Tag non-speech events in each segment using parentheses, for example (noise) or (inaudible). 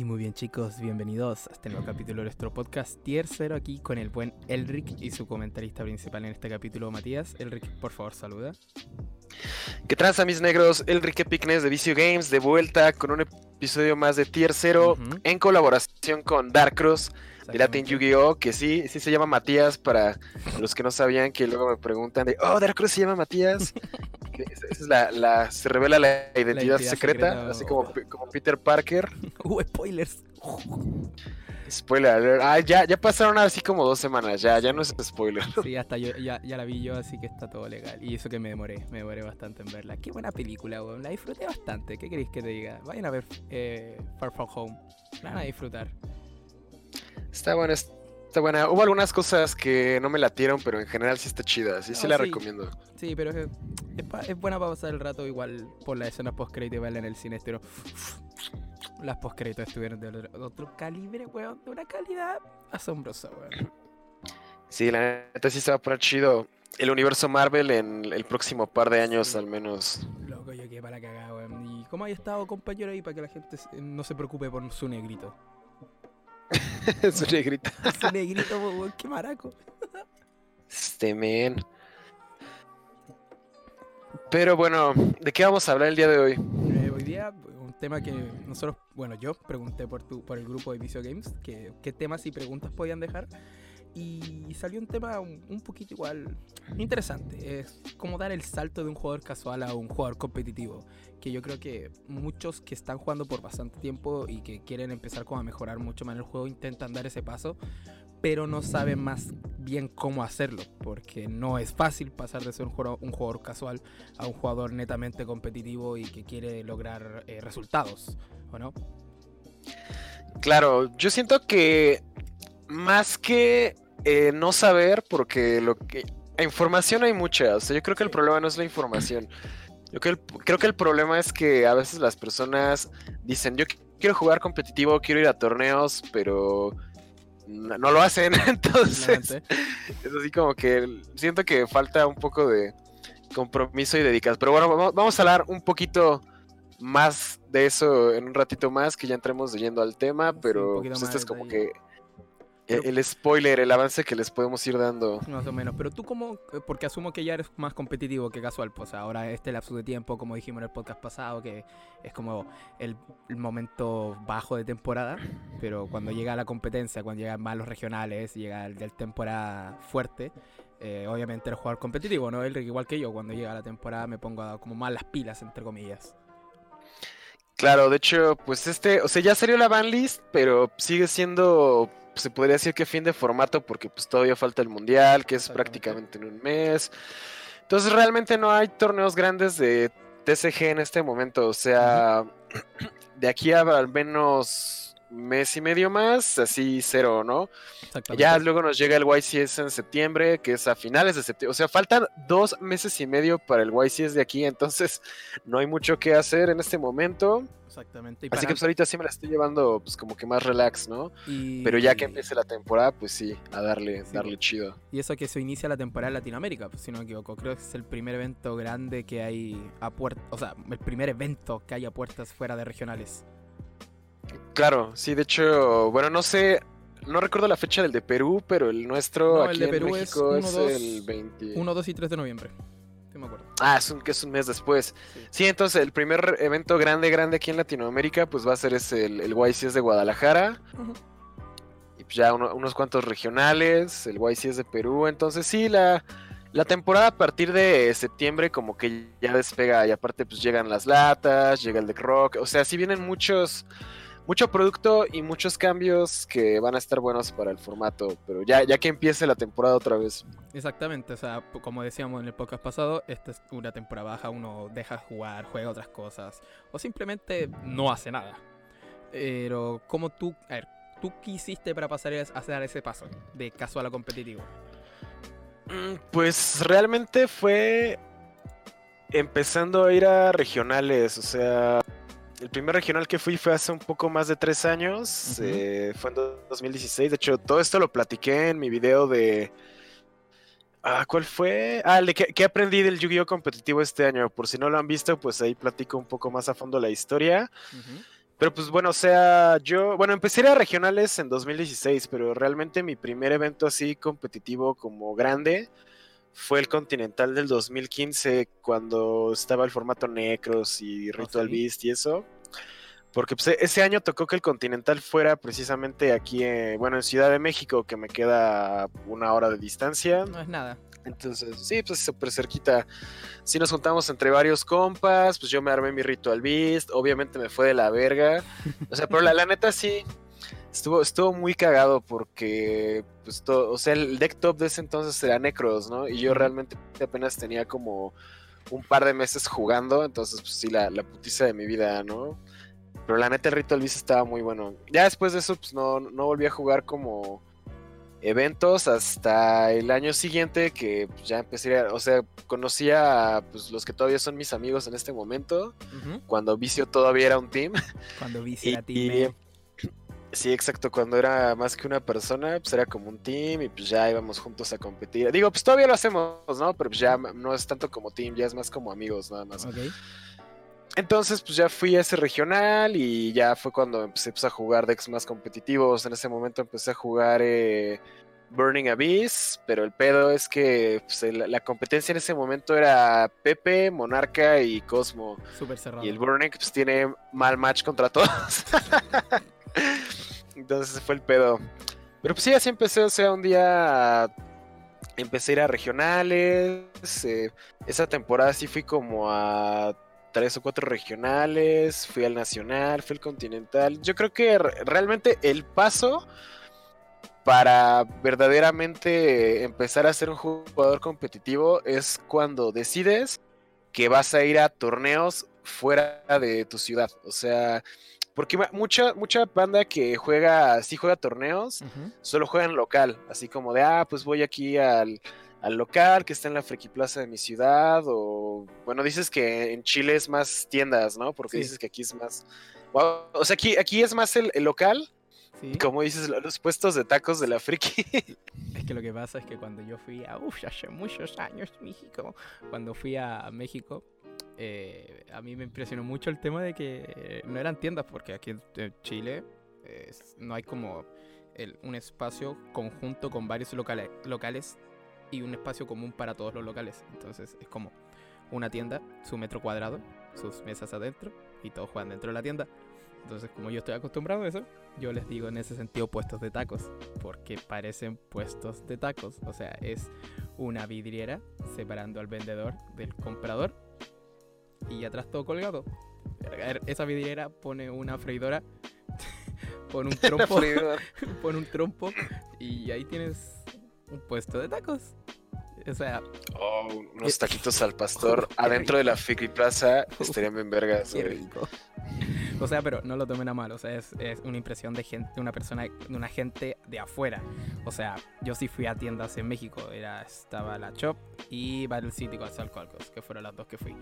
Y muy bien chicos, bienvenidos a este nuevo capítulo de nuestro podcast Tier 0 aquí con el buen Elric y su comentarista principal en este capítulo, Matías. Elric, por favor, saluda. ¿Qué tranza mis negros? Elric Picnes de Vicio Games de vuelta con un episodio más de Tier 0 Ujú. en colaboración con Dark Cross de Latin. Yu-Gi-Oh! que sí, sí se llama Matías para los que no sabían que luego me preguntan de, oh, Dark Cross se llama Matías. (laughs) Esa es la, la- se revela la identidad, identidad secreta, secreta, así como, como Peter Parker. Uh, spoilers. Spoiler alert. Ah, ya, ya pasaron así como dos semanas, ya, ya no es spoiler. Sí, hasta yo, ya, ya la vi yo, así que está todo legal. Y eso que me demoré, me demoré bastante en verla. Qué buena película, weón. La disfruté bastante. ¿Qué queréis que te diga? Vayan a ver eh, Far From Home. La van a disfrutar. Está buena, está buena. Hubo algunas cosas que no me latieron, pero en general sí está chida, sí, sí No, la sí. recomiendo. Sí, pero es, es, pa- es buena para pasar el rato igual por la escena post-crédito y verla en el cine estero. Las post-créditos estuvieron de otro, calibre, weón, de una calidad asombrosa, weón. Sí, la neta sí se va a poner chido el universo Marvel en el próximo par de años Sí. al menos. Loco, yo quedé para la cagada, weón. ¿Y cómo hay estado, compañero, ahí para que la gente no se preocupe por su negrito? Su negrita. Su negrito, weón, qué maraco. Este men. Pero bueno, ¿de qué vamos a hablar el día de hoy? Eh, hoy día, un tema que nosotros, bueno, yo pregunté por tu, por el grupo de Vicio Games que, qué temas y preguntas podían dejar. Y salió un tema un, poquito igual interesante. Es cómo dar el salto de un jugador casual a un jugador competitivo. Que yo creo que muchos que están jugando por bastante tiempo y que quieren empezar como a mejorar mucho más el juego intentan dar ese paso. Pero no saben más bien cómo hacerlo. Porque no es fácil pasar de ser un jugador, un jugador casual a un jugador netamente competitivo y que quiere lograr eh, resultados, ¿o no? Claro, yo siento que más que eh, no saber, porque lo que información hay mucha, o sea, yo creo que el Sí. problema no es la información. Yo creo, creo que el problema es que a veces las personas dicen, yo qui- quiero jugar competitivo, quiero ir a torneos, pero no, no lo hacen, (laughs) entonces es así como que siento que falta un poco de compromiso y dedicación. Pero bueno, vamos, a hablar un poquito más de eso en un ratito más, que ya entremos yendo al tema, Sí, pero poquito pues este es como que el, el spoiler, el avance que les podemos ir dando. Más o menos. Pero tú como, eh, porque asumo que ya eres más competitivo que casual, pues ahora este lapso de tiempo, como dijimos en el podcast pasado, que es como el, el momento bajo de temporada, pero cuando llega la competencia, cuando llegan más los regionales, llega el del temporada fuerte, eh, obviamente el jugador competitivo, ¿no? Elric, igual que yo, cuando llega la temporada me pongo a- como más las pilas, entre comillas. Claro, de hecho, pues este, o sea, ya salió la banlist, pero sigue siendo, se podría decir que fin de formato, porque pues todavía falta el mundial, que es prácticamente en un mes. Entonces realmente no hay torneos grandes de TCG en este momento, o sea, de aquí a al menos mes y medio más, así cero, ¿no? Ya luego nos llega el YCS en septiembre, que es a finales de septiembre. O sea, faltan dos meses y medio para el YCS de aquí, entonces no hay mucho que hacer en este momento. Exactamente. Así que pues ahorita sí me la estoy llevando pues como que más relax, ¿no? y- Pero ya que empiece la temporada, pues sí, a darle, Sí, darle chido. Y eso que se inicia la temporada en Latinoamérica, pues, si no me equivoco. Creo que es el primer evento grande que hay a puertas. O sea, el primer evento que hay a puertas fuera de regionales. Claro, sí, de hecho, bueno, no sé, no recuerdo la fecha del de Perú, pero el nuestro No, el aquí de en Perú México es, 1, 2, el 20. 1, 2 y 3 de noviembre. Ah, es un, que es un mes después. Sí. Sí, entonces el primer evento grande, grande aquí en Latinoamérica, pues va a ser ese, el, el YCS de Guadalajara. Y pues ya uno- unos cuantos regionales, el YCS de Perú. Entonces sí, la, la temporada a partir de septiembre como que ya despega. Y aparte pues llegan las latas, llega el deck rock. O sea, sí vienen muchos, mucho producto y muchos cambios que van a estar buenos para el formato. Pero ya, ya que empiece la temporada otra vez. Exactamente, o sea, como decíamos en el podcast pasado, esta es una temporada baja, uno deja jugar, juega otras cosas, o simplemente no hace nada. Pero, como tú, a ver, ¿tú qué hiciste para pasar a hacer ese paso de casual a competitivo? Mm, Pues realmente fue empezando a ir a regionales, o sea, el primer regional que fui fue hace un poco más de tres años, Ujú. eh, fue en 2016, de hecho todo esto lo platiqué en mi video de... Ah, ¿cuál fue? Ah, el de que, que aprendí del Yu-Gi-Oh competitivo este año, por si no lo han visto, pues ahí platico un poco más a fondo la historia. Pero pues bueno, o sea, yo, bueno, empecé a ir a regionales en 2016, pero realmente mi primer evento así competitivo como grande fue el Continental del 2015, cuando estaba el formato Necros y Ritual sí? Beast y eso. Porque pues, ese año tocó que el Continental fuera precisamente aquí, en, bueno, en Ciudad de México, que me queda una hora de distancia. No es nada. Entonces, sí, pues súper cerquita. Sí nos juntamos entre varios compas, pues yo me armé mi Ritual Beast, obviamente me fue de la verga. O sea, pero la, la neta sí, estuvo, estuvo muy cagado porque, pues, todo, o sea, el deck top de ese entonces era Necros, ¿no? Y yo realmente apenas tenía como un par de meses jugando, entonces, pues sí, la, la putiza de mi vida, ¿no? Pero la neta el Ritual Beast estaba muy bueno. Ya después de eso, pues no, no volví a jugar como eventos hasta el año siguiente que pues, ya empecé a, o sea, conocía a pues, los que todavía son mis amigos en este momento, cuando Vicio todavía era un team. Cuando vi (laughs) Y, a ti, y- sí, exacto, cuando era más que una persona, pues era como un team y pues ya íbamos juntos a competir. Digo, pues todavía lo hacemos, ¿no? Pero pues ya no es tanto como team, ya es más como amigos nada más. Entonces, pues ya fui a ese regional y ya fue cuando empecé pues, a jugar decks más competitivos. En ese momento empecé a jugar eh, Burning Abyss, pero el pedo es que pues, el- la competencia en ese momento era Pepe, Monarca y Cosmo. Súper cerrado. Y el Burning pues tiene mal match contra todos. (laughs) Entonces fue el pedo. Pero pues sí, así empecé, o sea, un día empecé a ir a regionales. eh, esa temporada sí fui como a tres o cuatro regionales, fui al nacional, fui al continental. Yo creo que re- realmente el paso para verdaderamente empezar a ser un jugador competitivo es cuando decides que vas a ir a torneos fuera de tu ciudad. O sea, porque mucha, mucha banda que juega, sí juega torneos, Ujú. solo juegan local, así como de, ah, pues voy aquí al, al local que está en la Friki Plaza de mi ciudad, o bueno, dices que en Chile es más tiendas, ¿no? Porque Sí. dices que aquí es más... Wow, O sea, aquí, aquí es más el, el local, Sí. como dices, lo- los puestos de tacos de la Friki. (laughs) Es que lo que pasa es que cuando yo fui a, uff, hace muchos años, México, cuando fui a México, eh, a mí me impresionó mucho el tema de que eh, no eran tiendas, porque aquí en Chile es- no hay como el- un espacio conjunto con varios locales, locales y un espacio común para todos los locales. Entonces es como una tienda, su metro cuadrado, sus mesas adentro y todos juegan dentro de la tienda. Entonces, como yo estoy acostumbrado a eso, yo les digo en ese sentido puestos de tacos, porque parecen puestos de tacos. O sea, es una vidriera separando al vendedor del comprador y atrás todo colgado. Er- Esa vidriera pone una freidora, (laughs) pone un (laughs) trompo, (laughs) pone un trompo y ahí tienes un puesto de tacos. O sea, Oh, unos Eh, taquitos al pastor adentro de la. Friki Plaza estarían bien vergas. qué güey. rico. O sea, pero no lo tomen a mal, o sea, es, es una impresión de gente, de una persona, de una gente de afuera. O sea, yo sí fui a tiendas en México, era, estaba la Shop y Battle City con Alcoholcos, que fueron las dos que fui.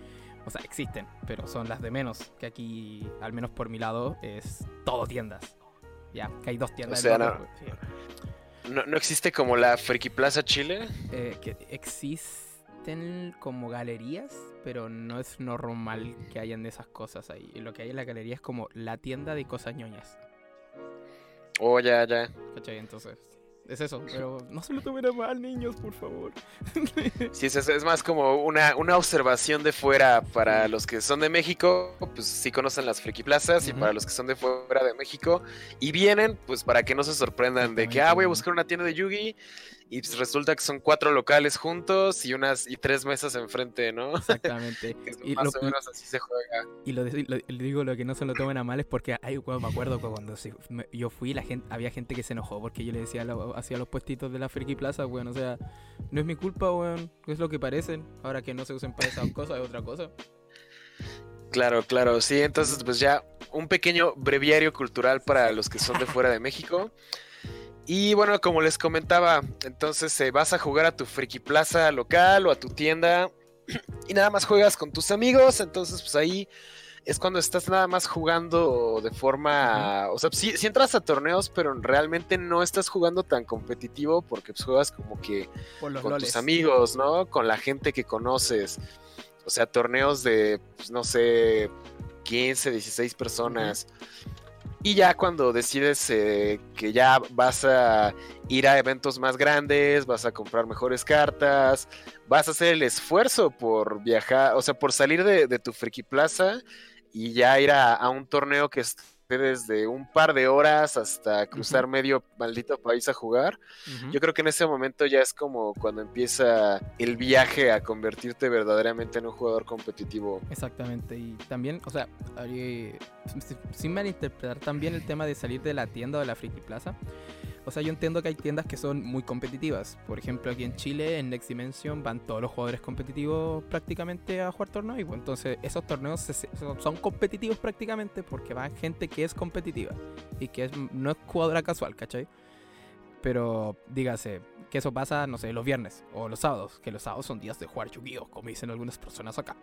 O sea, existen, pero son las de menos, que aquí, al menos por mi lado, es todo tiendas. Ya, que hay dos tiendas. O sea, no- sí. ¿No, no existe como la Friki Plaza Chile? Eh, que existen como galerías, pero no es normal que hayan esas cosas ahí. Lo que hay en la galería es como la tienda de cosas ñoñas. Oh, ya, ya. ¿Cachai? Entonces, es eso. Pero no se lo tomen a mal, niños, por favor. (laughs) Sí, es, es más como una, una observación de fuera para los que son de México, pues sí conocen las Friki Plazas, y para los que son de fuera de México y vienen, pues para que no se sorprendan de que, ah, voy a buscar una tienda de Yugi y pues, resulta que son cuatro locales juntos y unas y tres mesas enfrente, ¿no? Exactamente. (laughs) Y más lo- o menos así se juega. Y lo, de- lo- digo lo que no se lo tomen a mal es porque ay, weón, me acuerdo cuando me- yo fui, la gente, había gente que se enojó porque yo le decía hacia los puestitos de la Friki Plaza, weón. O sea, no es mi culpa, weón. Es lo que parecen. Ahora que no se usen para esas cosas es otra cosa. Claro, claro, sí, entonces pues ya un pequeño breviario cultural para los que son de fuera de México. Y bueno, como les comentaba, entonces eh, vas a jugar a tu Friki Plaza local o a tu tienda (clears throat) y nada más juegas con tus amigos, entonces pues ahí es cuando estás nada más jugando de forma, o sea, sí, sí entras a torneos, pero realmente no estás jugando tan competitivo porque pues juegas como que con loles. tus amigos, ¿no? Con la gente que conoces. O sea, torneos de, pues, no sé, 15, 16 personas. Y ya cuando decides eh, que ya vas a ir a eventos más grandes, vas a comprar mejores cartas, vas a hacer el esfuerzo por viajar, o sea, por salir de, tu friki plaza y ya ir a, un torneo que esté desde un par de horas hasta cruzar medio maldito país a jugar. Yo creo que en ese momento ya es como cuando empieza el viaje a convertirte verdaderamente en un jugador competitivo. Exactamente, y también, o sea, sin malinterpretar también el tema de salir de la tienda o de la Friki Plaza. O sea, yo entiendo que hay tiendas que son muy competitivas. Por ejemplo, aquí en Chile, en Next Dimension, van todos los jugadores competitivos prácticamente a jugar torneos. Y pues, entonces esos torneos son competitivos prácticamente porque van gente que es competitiva y que no es jugadora casual, ¿cachai? Pero dígase, que eso pasa, no sé, los viernes o los sábados, que los sábados son días de jugar yu como dicen algunas personas acá.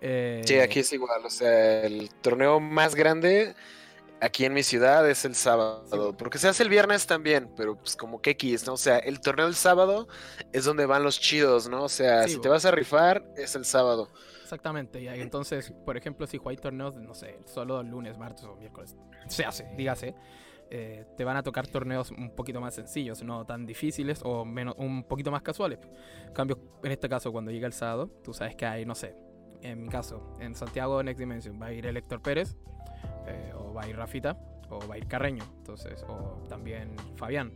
Eh, sí, aquí es igual, o sea, el torneo más grande aquí en mi ciudad es el sábado, porque se hace el viernes también, pero pues como que X, ¿no? O sea, el torneo del sábado es donde van los chidos, ¿no? O sea, si te vas a rifar, es el sábado. Exactamente, y entonces, por ejemplo, si jugáis torneos, no sé, solo lunes, martes o miércoles, se hace, dígase, eh, te van a tocar torneos un poquito más sencillos, no tan difíciles o menos, un poquito más casuales. En cambio, en este caso, cuando llega el sábado, tú sabes que hay, no sé, en mi caso, en Santiago Next Dimension va a ir el Héctor Pérez, eh, o va a ir Rafita, o va a ir Carreño, entonces, o también Fabián,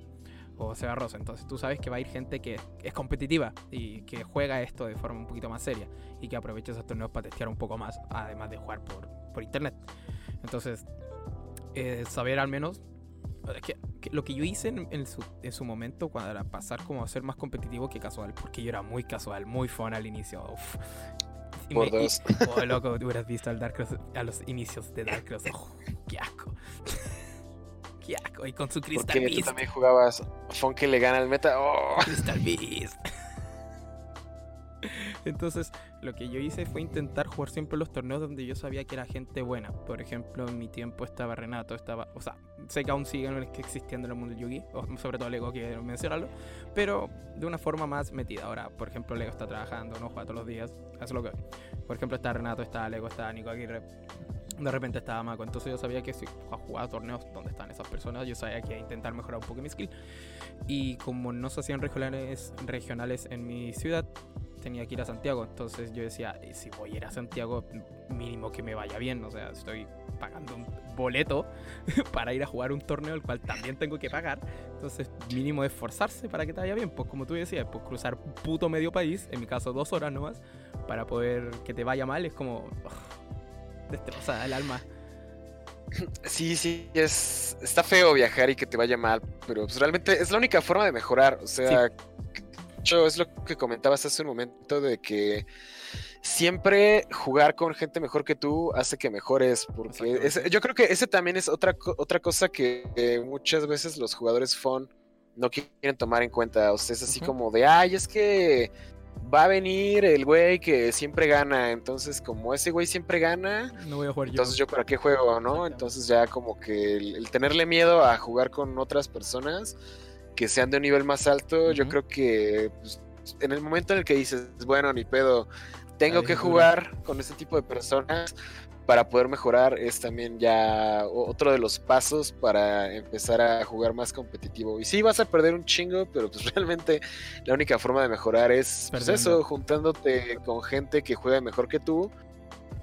o Seba Rosa. Entonces tú sabes que va a ir gente que es competitiva y que juega esto de forma un poquito más seria y que aprovecha esos torneos para testear un poco más, además de jugar por, por internet. Entonces, eh, saber al menos lo que yo hice en, su, en, su, momento cuando era pasar como a ser más competitivo que casual, porque yo era muy casual, muy fun al inicio. Uf, por dos. (laughs) oh, loco, tú hubieras visto al Dark Cross, a los inicios de Dark Cross. Oh, qué asco. (laughs) qué asco. Y con su Crystal Beast. tú también jugabas Funky le gana al meta. Oh. Crystal Beast. (laughs) Entonces, lo que yo hice fue intentar jugar siempre los torneos donde yo sabía que era gente buena. Por ejemplo, en mi tiempo estaba Renato, estaba. O sea, sé que aún siguen existiendo en el mundo del Yugi, sobre todo Lego, quiero mencionarlo, pero de una forma más metida. Ahora, por ejemplo, Lego está trabajando, no juega todos los días, hace lo que. Por ejemplo, está Renato, está Lego, está Nico Aguirre. De repente estaba Mako, entonces yo sabía que si jugaba torneos donde están esas personas, yo sabía que intentar mejorar un poco mi skill. Y como no se hacían regionales, regionales en mi ciudad, tenía que ir a Santiago. Entonces yo decía, si voy a ir a Santiago, mínimo que me vaya bien. O sea, estoy pagando un boleto (laughs) para ir a jugar un torneo, el cual también tengo que pagar. Entonces, mínimo esforzarse para que te vaya bien. Pues como tú decías, pues cruzar puto medio país, en mi caso dos horas nomás, para poder que te vaya mal, es como destrozar el alma. Sí, sí, es, está feo viajar y que te vaya mal, pero pues realmente es la única forma de mejorar. O sea, es lo que comentabas hace un momento de que siempre jugar con gente mejor que tú hace que mejores. Porque yo creo que ese también es otra, otra cosa que muchas veces los jugadores fun no quieren tomar en cuenta. O sea, es así como de, ay, es que va a venir el güey que siempre gana. Entonces, como ese güey siempre gana, no voy a jugar entonces yo para qué juego, ¿no? Entonces ya como que el tenerle miedo a jugar con otras personas que sean de un nivel más alto, yo creo que pues, en el momento en el que dices, bueno, ni pedo, tengo que jugar con este tipo de personas para poder mejorar, es también ya otro de los pasos para empezar a jugar más competitivo. Y sí, vas a perder un chingo, pero pues (laughs) realmente la única forma de mejorar es pues, eso, juntándote con gente que juega mejor que tú.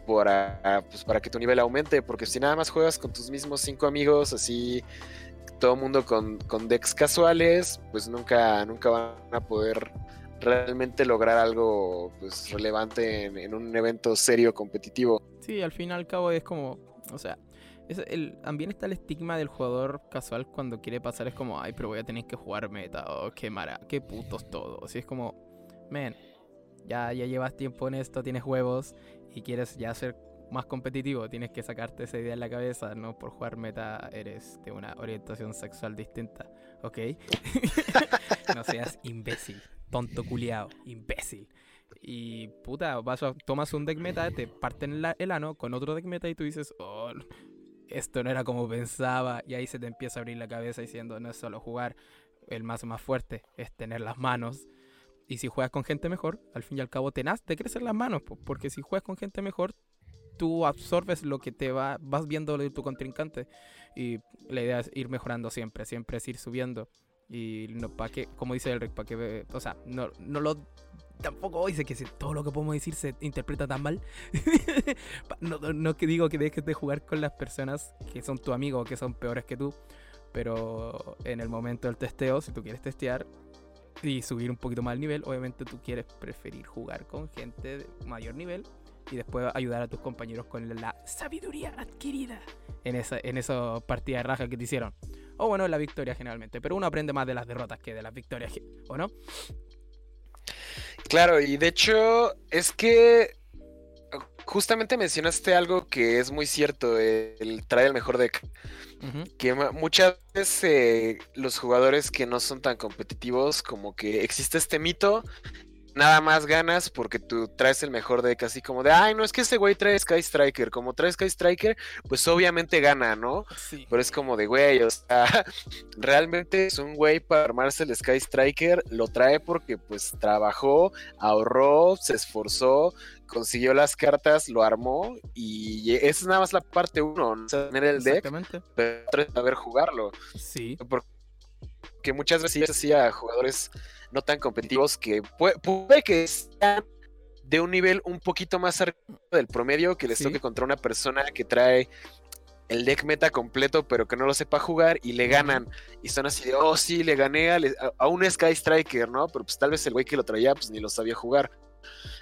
Para, pues, para que tu nivel aumente, porque si nada más juegas con tus mismos cinco amigos así todo mundo con, con, decks casuales, pues nunca, nunca van a poder realmente lograr algo pues, relevante en, un evento serio competitivo. Sí, al fin y al cabo es como, o sea, también está el estigma del jugador casual cuando quiere pasar, es como, ay, pero voy a tener que jugar meta, o qué mara, qué putos todos. Y es como, men, ya, ya llevas tiempo en esto, tienes huevos y quieres ya hacer más competitivo, tienes que sacarte esa idea en la cabeza, no por jugar meta eres de una orientación sexual distinta, ¿ok? (laughs) no seas imbécil, tonto culiao, imbécil. Y puta, vas a, tomas un deck meta, te parten el ano con otro deck meta y tú dices, oh, esto no era como pensaba. Y ahí se te empieza a abrir la cabeza diciendo, no es solo jugar el más más fuerte, es tener las manos. Y si juegas con gente mejor, al fin y al cabo te, te crecen las manos, porque si juegas con gente mejor, tú absorbes lo que te va, vas viendo de tu contrincante. Y la idea es ir mejorando siempre, siempre es ir subiendo. Y no, para que, como dice el para que, o sea, no, no lo tampoco dice que si todo lo que podemos decir se interpreta tan mal. (laughs) no, no, que digo que dejes de jugar con las personas que son tu amigo o que son peores que tú, pero en el momento del testeo, si tú quieres testear y subir un poquito más el nivel, obviamente tú quieres preferir jugar con gente de mayor nivel y después ayudar a tus compañeros con la sabiduría adquirida en esa en esa partida de raja que te hicieron. O bueno, en la victoria generalmente, pero uno aprende más de las derrotas que de las victorias, ¿o no? Claro, y de hecho es que justamente mencionaste algo que es muy cierto, el trae el mejor deck. Que muchas veces eh, los jugadores que no son tan competitivos, como que existe este mito nada más ganas porque tú traes el mejor deck, así como de, ay, no es que ese güey trae Sky Striker, como trae Sky Striker, pues obviamente gana, ¿no? Sí. Pero es como de, güey, o sea, (laughs) realmente es un güey para armarse el Sky Striker, lo trae porque pues trabajó, ahorró, se esforzó, consiguió las cartas, lo armó y esa es nada más la parte uno, ¿no? tener el deck, pero saber jugarlo. Sí. Porque muchas veces hacía jugadores no tan competitivos que puede, que sean de un nivel un poquito más arriba del promedio que les toque contra una persona que trae el deck meta completo pero que no lo sepa jugar y le ganan y son así de, oh sí, le gané a, un Sky Striker, ¿no? Pero pues tal vez el güey que lo traía pues ni lo sabía jugar.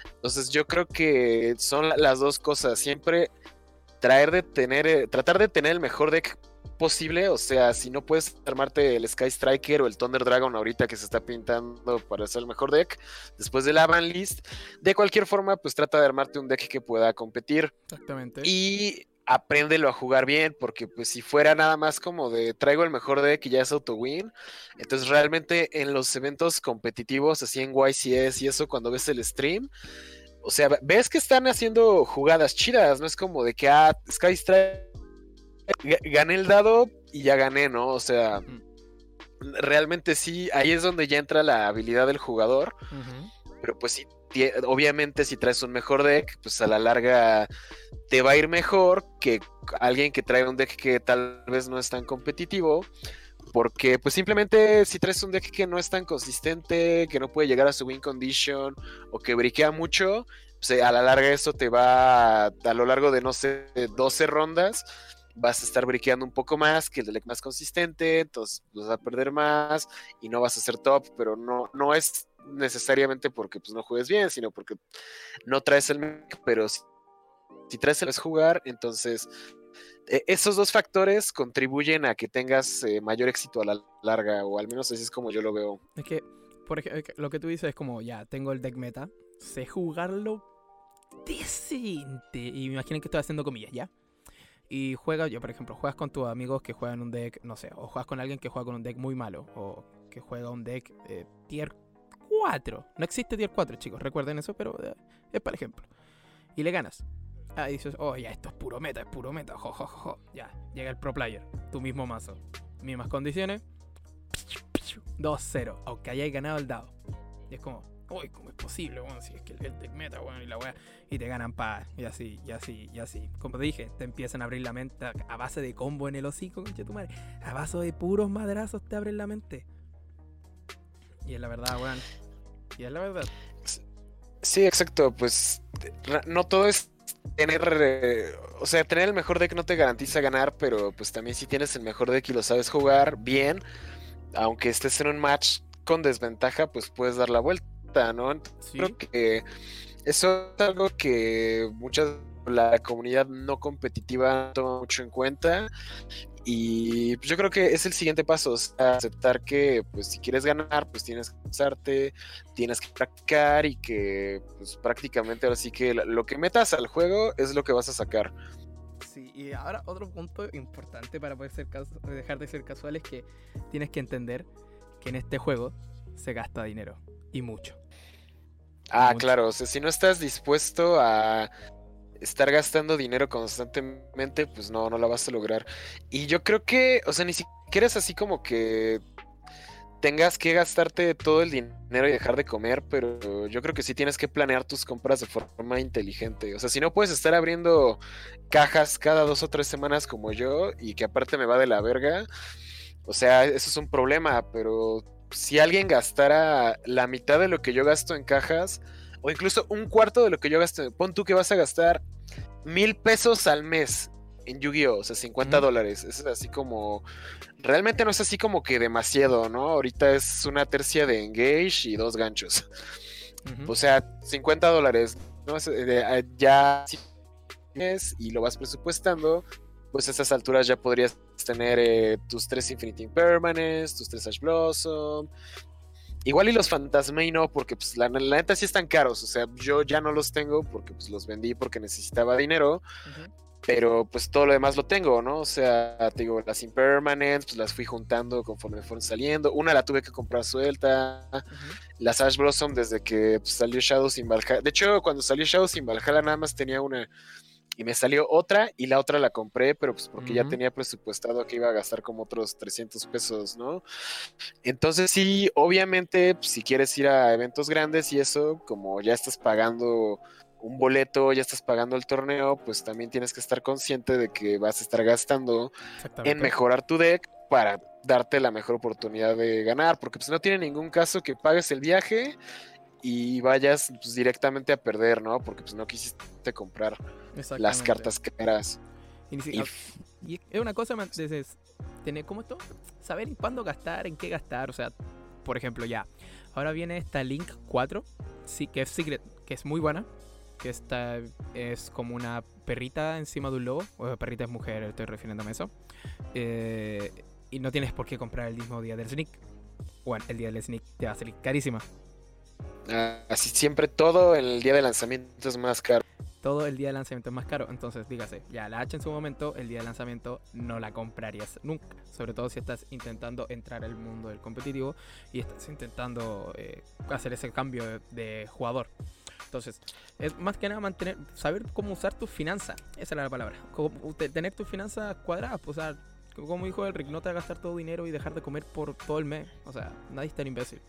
Entonces yo creo que son las dos cosas, siempre traer de tener, eh, tratar de tener el mejor deck posible, o sea, si no puedes armarte el Sky Striker o el Thunder Dragon ahorita que se está pintando para ser el mejor deck, después de la ban list, de cualquier forma, pues trata de armarte un deck que pueda competir. Exactamente. Y apréndelo a jugar bien, porque pues si fuera nada más como de traigo el mejor deck y ya es auto win, entonces realmente en los eventos competitivos, así en YCS y eso, cuando ves el stream, o sea, ves que están haciendo jugadas chidas, no es como de que, ah, Sky Striker gané el dado y ya gané, ¿no? O sea, realmente sí, ahí es donde ya entra la habilidad del jugador. Pero pues sí, obviamente si traes un mejor deck, pues a la larga te va a ir mejor que alguien que trae un deck que tal vez no es tan competitivo. Porque pues simplemente si traes un deck que no es tan consistente, que no puede llegar a su win condition o que briquea mucho, pues a la larga eso te va a, a lo largo de no sé, 12 rondas, vas a estar briqueando un poco más que el deck más consistente, entonces vas a perder más y no vas a ser top, pero no, no es necesariamente porque pues, no juegues bien, sino porque no traes el pero si, traes el es jugar, entonces e, esos dos factores contribuyen a que tengas eh, mayor éxito a la larga, o al menos así es como yo lo veo. Es que, por ejemplo, lo que tú dices es como, ya, tengo el deck meta, sé jugarlo decente, y me imaginen que estoy haciendo comillas, ¿ya? Y juegas, yo por ejemplo, juegas con tus amigos que juegan un deck, no sé, o juegas con alguien que juega con un deck muy malo, o que juega un deck eh, tier 4. No existe tier 4, chicos, recuerden eso, pero eh, es para ejemplo. Y le ganas. Ah, dices, oh, ya, esto es puro meta, es puro meta, jo, jo, jo, Ya, llega el pro player, tu mismo mazo, mismas condiciones, 2-0, aunque hayáis ganado el dado. Y es como, uy, ¿cómo es posible, bueno, si es que el deck meta, bueno, y la weá, y te ganan pa, y así, y así, y así. Como te dije, te empiezan a abrir la mente a base de combo en el hocico, concha tu madre. A base de puros madrazos te abren la mente. Y es la verdad, weón. Y es la verdad. Sí, exacto, pues no todo es tener, eh, o sea, tener el mejor deck no te garantiza ganar, pero pues también si tienes el mejor deck y lo sabes jugar bien, aunque estés en un match con desventaja, pues puedes dar la vuelta. ¿No? Creo que eso es algo que muchas la comunidad no competitiva toma mucho en cuenta y pues, yo creo que es el siguiente paso, aceptar que pues si quieres ganar, pues tienes que usarte, tienes que practicar y que pues prácticamente ahora sí que lo que metas al juego es lo que vas a sacar. Sí, y ahora otro punto importante para poder ser dejar de ser casual es que tienes que entender que en este juego se gasta dinero y mucho. Ah, claro, o sea, si no estás dispuesto a estar gastando dinero constantemente, pues no, no la vas a lograr. Y yo creo que, o sea, ni siquiera es así como que tengas que gastarte todo el dinero y dejar de comer, pero yo creo que sí tienes que planear tus compras de forma inteligente. O sea, si no puedes estar abriendo cajas cada dos o tres semanas como yo y que aparte me va de la verga, o sea, eso es un problema, pero si alguien gastara la mitad de lo que yo gasto en cajas, o incluso un cuarto de lo que yo gasto, pon tú que vas a gastar mil pesos al mes en Yu-Gi-Oh! O sea, 50 dólares. Es así como. Realmente no es así como que demasiado, ¿no? Ahorita es una tercia de Engage y dos ganchos. O sea, 50 dólares, ¿no? Eh, ya es y lo vas presupuestando, pues a esas alturas ya podrías tener eh, tus tres Infinity Impermanents, tus tres Ash Blossom. Igual y los Fantasmay no, porque pues la, neta sí están caros. O sea, yo ya no los tengo porque pues los vendí porque necesitaba dinero. Pero pues todo lo demás lo tengo, ¿no? O sea, te digo, las Impermanents, pues las fui juntando conforme fueron saliendo. Una la tuve que comprar suelta. Las Ash Blossom desde que pues, salió Shadows in Valhalla. De hecho, cuando salió Shadows in Valhalla nada más tenía una. Y me salió otra y la otra la compré, pero pues porque ya tenía presupuestado que iba a gastar como otros 300 pesos, ¿no? Entonces sí, obviamente, pues, si quieres ir a eventos grandes y eso, como ya estás pagando un boleto, ya estás pagando el torneo, pues también tienes que estar consciente de que vas a estar gastando en mejorar tu deck para darte la mejor oportunidad de ganar, porque pues no tiene ningún caso que pagues el viaje y vayas pues, directamente a perder, ¿no? Porque pues no quisiste comprar las cartas que eras. Y, es una cosa, es tener como esto, saber cuándo gastar, en qué gastar, o sea, por ejemplo, ya, ahora viene esta Link 4, sí, que es Secret, que es muy buena, que esta es como una perrita encima de un lobo, o perrita es mujer, estoy refiriéndome a eso. Eh, y no tienes por qué comprar el mismo día del sneak. Bueno, el día del sneak te va a salir carísima. Así siempre todo el día de lanzamiento es más caro. Todo el día de lanzamiento es más caro. Entonces, dígase, ya la H en su momento, el día de lanzamiento no la comprarías nunca. Sobre todo si estás intentando entrar al mundo del competitivo y estás intentando eh, hacer ese cambio de jugador. Entonces, es más que nada mantener, saber cómo usar tus finanzas. Esa era la palabra. tener tus finanzas cuadradas. Pues, o sea, como dijo Elric, no te a gastar todo dinero y dejar de comer por todo el mes. O sea, nadie es tan imbécil.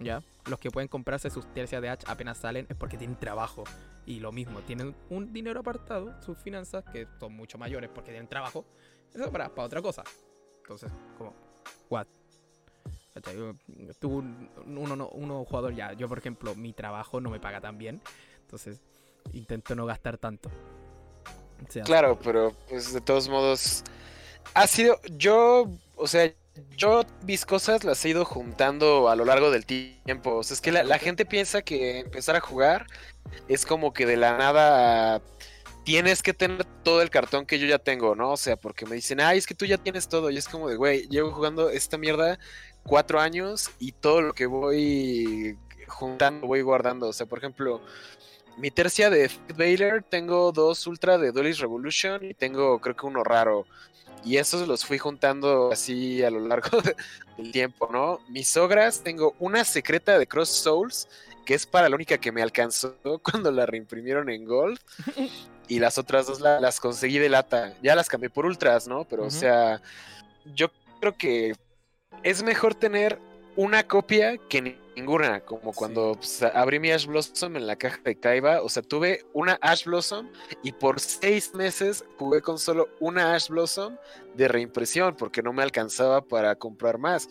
¿Ya? Los que pueden comprarse sus tercias de H apenas salen es porque tienen trabajo. Y lo mismo, tienen un dinero apartado, sus finanzas, que son mucho mayores porque tienen trabajo. Eso es para, para otra cosa. Entonces, como, what? Tú, uno, uno jugador ya, yo por ejemplo, mi trabajo no me paga tan bien, entonces intento no gastar tanto. claro, pero pues de todos modos, ha sido, yo, o sea, yo mis cosas las he ido juntando a lo largo del tiempo. O sea, es que la, gente piensa que empezar a jugar es como que de la nada tienes que tener todo el cartón que yo ya tengo, ¿no? O sea, porque me dicen, ay, es que tú ya tienes todo. Y es como de, güey, llevo jugando esta mierda cuatro años y todo lo que voy juntando, voy guardando. O sea, por ejemplo, mi tercia de Vader, tengo dos Ultra de Duelist Revolution y tengo creo que uno raro. Y esos los fui juntando así a lo largo (laughs) del tiempo, ¿no? Mis ogras, tengo una secreta de Cross Souls, que es para la única que me alcanzó (laughs) cuando la reimprimieron en Gold. (laughs) Y las otras dos las conseguí de lata. Ya las cambié por ultras, ¿no? Pero, o sea, yo creo que es mejor tener una copia que ninguna, como cuando pues, abrí mi Ash Blossom en la caja de Kaiba, o sea, tuve una Ash Blossom y por seis meses jugué con solo una Ash Blossom de reimpresión porque no me alcanzaba para comprar más.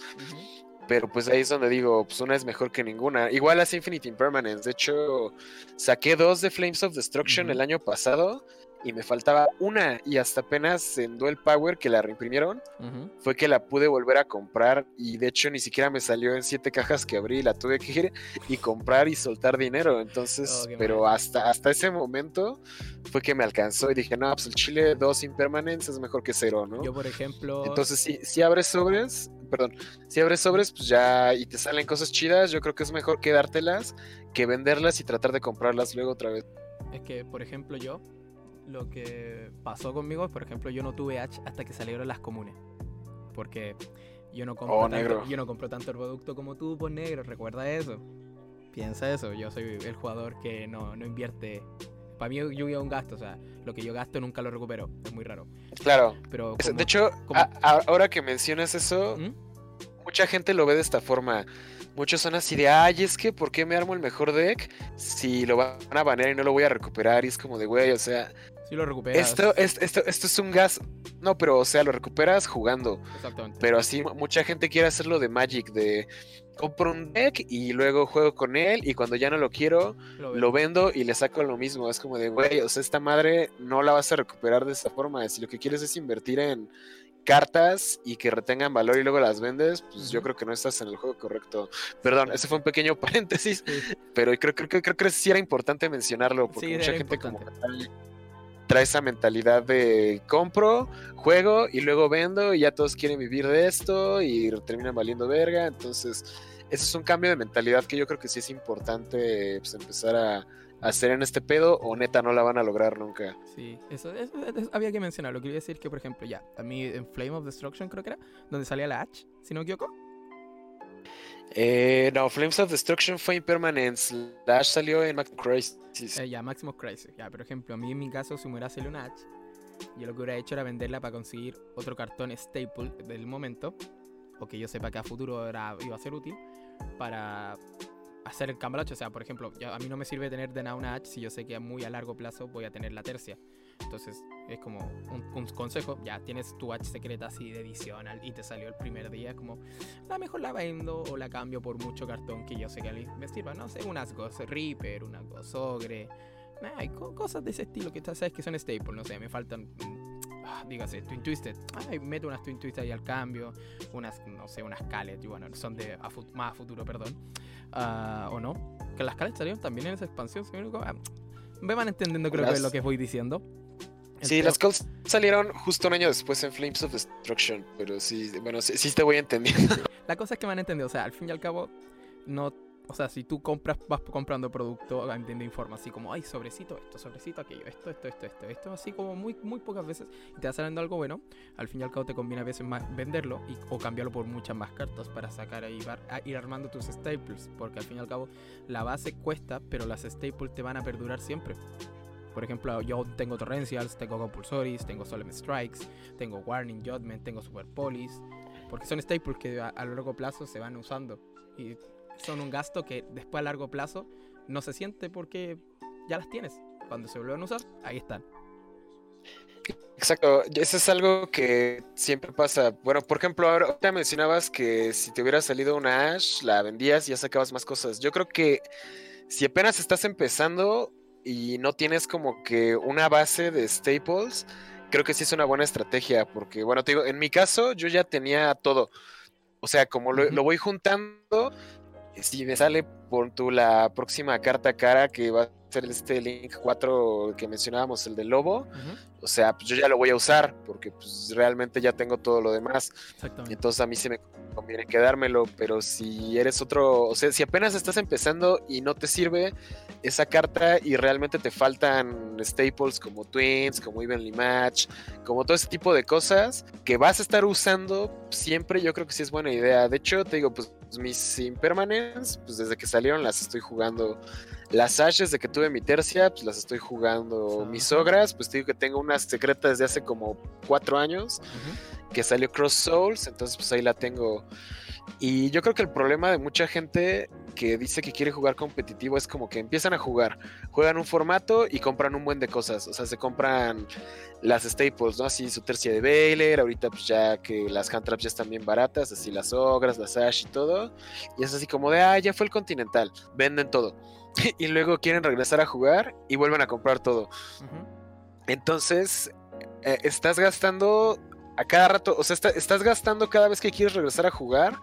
Pero pues ahí es donde digo, pues una es mejor que ninguna. Igual las Infinite Impermanence. De hecho, saqué dos de Flames of Destruction el año pasado y me faltaba una y hasta apenas en Duel Power que la reimprimieron fue que la pude volver a comprar y de hecho ni siquiera me salió en siete cajas que abrí la tuve que ir y comprar y soltar dinero. Entonces oh, pero hasta hasta ese momento fue que me alcanzó y dije no pues el chile dos impermanentes es mejor que cero no yo por ejemplo entonces si, si abres sobres perdón si abres sobres pues ya y te salen cosas chidas yo creo que es mejor quedártelas que venderlas y tratar de comprarlas luego otra vez. es que por ejemplo yo lo que pasó conmigo es, por ejemplo, yo no tuve H hasta que salieron las comunes. Porque yo no compro, oh, tanto, yo no compro tanto el producto como tú, pues, negro, recuerda eso. Piensa eso, yo soy el jugador que no, no invierte. Para mí yo es un gasto, o sea, lo que yo gasto nunca lo recupero, es muy raro. Claro. Pero de hecho, ahora que mencionas eso, ¿Mm? mucha gente lo ve de esta forma. Muchos son así de, ay, es que ¿por qué me armo el mejor deck si lo van a banear y no lo voy a recuperar? Y es como de, güey, o sea, Si lo recuperas. esto, es- esto, esto es un gas. No, pero o sea, lo recuperas jugando. Exactamente. Pero así mu- mucha gente quiere hacerlo de Magic, de compro un deck y luego juego con él y cuando ya no lo quiero, lo lo vendo. y le saco lo mismo. Es como de, güey, o sea, esta madre no la vas a recuperar de esta forma. Si lo que quieres es invertir en cartas y que retengan valor y luego las vendes, pues yo creo que no estás en el juego correcto. Perdón, ese fue un pequeño (laughs) paréntesis, Sí. pero creo, creo, creo, creo que sí era importante mencionarlo porque Sí, mucha gente como importante. trae, trae esa mentalidad de compro, juego y luego vendo y ya todos quieren vivir de esto y terminan valiendo verga. Entonces, ese es un cambio de mentalidad que yo creo que sí es importante pues, empezar a, hacer en este pedo o neta no la van a lograr nunca. Sí, eso, eso- había que mencionarlo. Quería decir que, por ejemplo, ya, a mí en Flame of Destruction creo que era, donde salía la H, si no me equivoco. Eh, no, Flames of Destruction fue Impermanence. Dash salió en Max Crisis. Eh, ya, Maximus Crisis. Ya, por ejemplo, a mí en mi caso, si me hubiera salido una H, yo lo que hubiera hecho era venderla para conseguir otro cartón staple del momento, o que yo sepa que a futuro era, iba a ser útil, para hacer el cambalache. O sea, por ejemplo, ya a mí no me sirve tener de nada una H si yo sé que a muy a largo plazo voy a tener la tercia. Entonces, es como un, un consejo. Ya tienes tu H secreta así de edición y te salió el primer día. Como, la mejor la vendo o la cambio por mucho cartón que yo sé que me sirva. No sé, unas Ghost Reaper, una Ghost Ogre. Nah, cosas de ese estilo que sabes que son staple. No sé, me faltan. mm, ah, dígase, Twin Twisted. Ay, meto unas Twin Twisted ahí al cambio. Unas, no sé, unas Calet. Y bueno, son de a más a futuro, perdón. Ah, ¿O no? Que las Calet salieron también en esa expansión. si me. Ah, me van entendiendo, creo que es lo que voy diciendo. Sí, las calls salieron justo un año después en Flames of Destruction, pero sí, bueno, sí, sí te voy entendiendo. La cosa es que me han entendido, o sea, al fin y al cabo, no. O sea, si tú compras, vas comprando producto, entiende informa así como, ay, sobrecito esto, sobrecito aquello, esto, esto, esto, esto, esto, así como muy, muy pocas veces, y te va saliendo algo bueno, al fin y al cabo te conviene a veces más venderlo y, o cambiarlo por muchas más cartas para sacar ahí, ir armando tus staples, porque al fin y al cabo la base cuesta, pero las staples te van a perdurar siempre. Por ejemplo, yo tengo Torrentials, tengo Compulsoris, tengo Solemn Strikes, tengo Warning Judgment, tengo Super Polis, porque son staples que a, largo plazo se van usando y son un gasto que después a largo plazo no se siente porque ya las tienes. Cuando se vuelven a usar, ahí están. Exacto, eso es algo que siempre pasa. Bueno, por ejemplo, ahora mencionabas que si te hubiera salido una Ash, la vendías y ya sacabas más cosas. Yo creo que si apenas estás empezando y no tienes como que una base de staples, creo que sí es una buena estrategia, porque bueno, te digo, en mi caso yo ya tenía todo. O sea, como lo, voy juntando, si me sale por tu la próxima carta cara que va ser este Link 4 que mencionábamos, el del lobo, o sea, pues yo ya lo voy a usar porque pues realmente ya tengo todo lo demás. Exactamente. Entonces a mí se me conviene quedármelo, pero si eres otro, o sea, si apenas estás empezando y no te sirve esa carta y realmente te faltan staples como Twins, como Evenly Match, como todo ese tipo de cosas que vas a estar usando siempre, yo creo que sí es buena idea. De hecho, te digo, pues mis Impermanence, pues desde que salieron las estoy jugando. Las Ashes de que tuve mi tercia, pues las estoy jugando. Mis ogras, pues digo que tengo unas secretas desde hace como cuatro años que salió Cross Souls, entonces pues ahí la tengo. Y yo creo que el problema de mucha gente que dice que quiere jugar competitivo es como que empiezan a jugar, juegan un formato y compran un buen de cosas, o sea, se compran las staples, ¿no? Así su tercia de Baylor, ahorita pues ya que las hand traps ya están bien baratas, así las ogras, las ash y todo, y es así como de, ah, ya fue el continental, venden todo. (laughs) y luego quieren regresar a jugar y vuelven a comprar todo. Entonces, eh, estás gastando a cada rato, o sea, está- estás gastando cada vez que quieres regresar a jugar,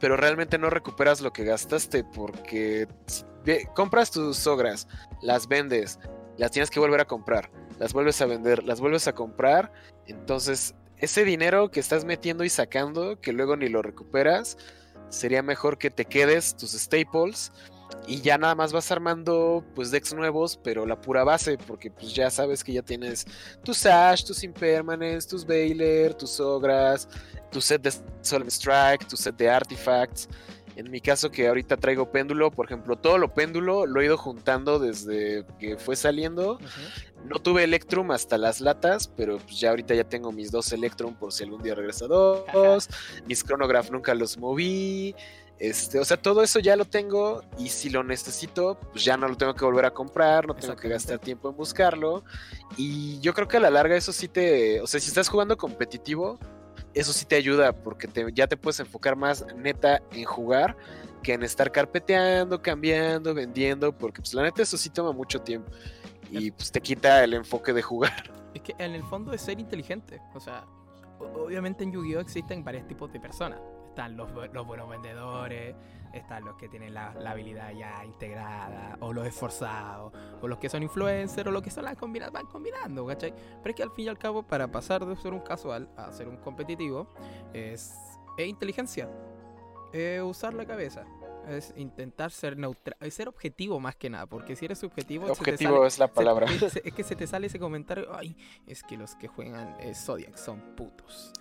pero realmente no recuperas lo que gastaste porque compras tus sogras, las vendes, las tienes que volver a comprar, las vuelves a vender, las vuelves a comprar, entonces ese dinero que estás metiendo y sacando, que luego ni lo recuperas, sería mejor que te quedes tus staples y ya nada más vas armando pues decks nuevos, pero la pura base, porque pues ya sabes que ya tienes tus Ash, tus Impermanence, tus Baylor, tus Ogras, tu set de Solemn Strike, tu set de Artifacts. En mi caso, que ahorita traigo péndulo, por ejemplo, todo lo péndulo lo he ido juntando desde que fue saliendo. No tuve Electrum hasta las latas, pero pues ya ahorita ya tengo mis dos Electrum por si algún día regresa dos. mis Chronograph nunca los moví. Este, o sea, todo eso ya lo tengo y si lo necesito, pues ya no lo tengo que volver a comprar, no tengo que gastar tiempo en buscarlo. Y yo creo que a la larga eso sí te, o sea, si estás jugando competitivo, eso sí te ayuda porque ya te puedes enfocar más neta en jugar que en estar carpeteando, cambiando, vendiendo, porque pues la neta eso sí toma mucho tiempo y pues te quita el enfoque de jugar. (laughs) Es que en el fondo es ser inteligente, o sea, obviamente en Yu-Gi-Oh existen varios tipos de personas están los, buenos vendedores, están los que tienen la, habilidad ya integrada, o los esforzados, o los que son influencers, o los que son las combinadas, van combinando, ¿cachai? Pero es que al fin y al cabo, para pasar de ser un casual a ser un competitivo, es, inteligencia, es usar la cabeza. Es intentar ser neutral, es ser objetivo más que nada, porque si eres subjetivo... Objetivo es la palabra. (laughs) es, que se te sale ese comentario, ay, es que los que juegan eh, Zodiac son putos.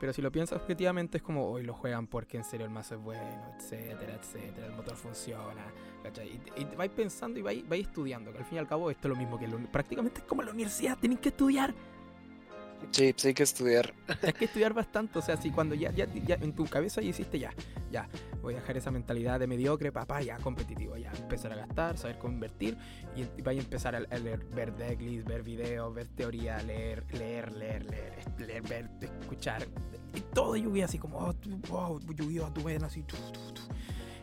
Pero si lo piensas objetivamente es como, hoy lo juegan porque en serio el mazo es bueno, etcétera, etcétera, el motor funciona, ¿cachai? Y, vais pensando y vais, vais, estudiando, que al fin y al cabo esto es lo mismo que prácticamente es como la universidad, tienen que estudiar. Sí, pues hay que estudiar. (laughs) Hay que estudiar bastante. O sea, si cuando ya, ya, ya en tu cabeza ya hiciste ya, ya, voy a dejar esa mentalidad de mediocre, papá, ya competitivo, ya, empezar a gastar, saber cómo invertir y, vaya a empezar a, leer, ver decklist, ver videos, ver teoría, leer, leer, leer, leer, leer, ver, escuchar. Y todo lluvia así como, oh, wow, lluvia, tú ven así,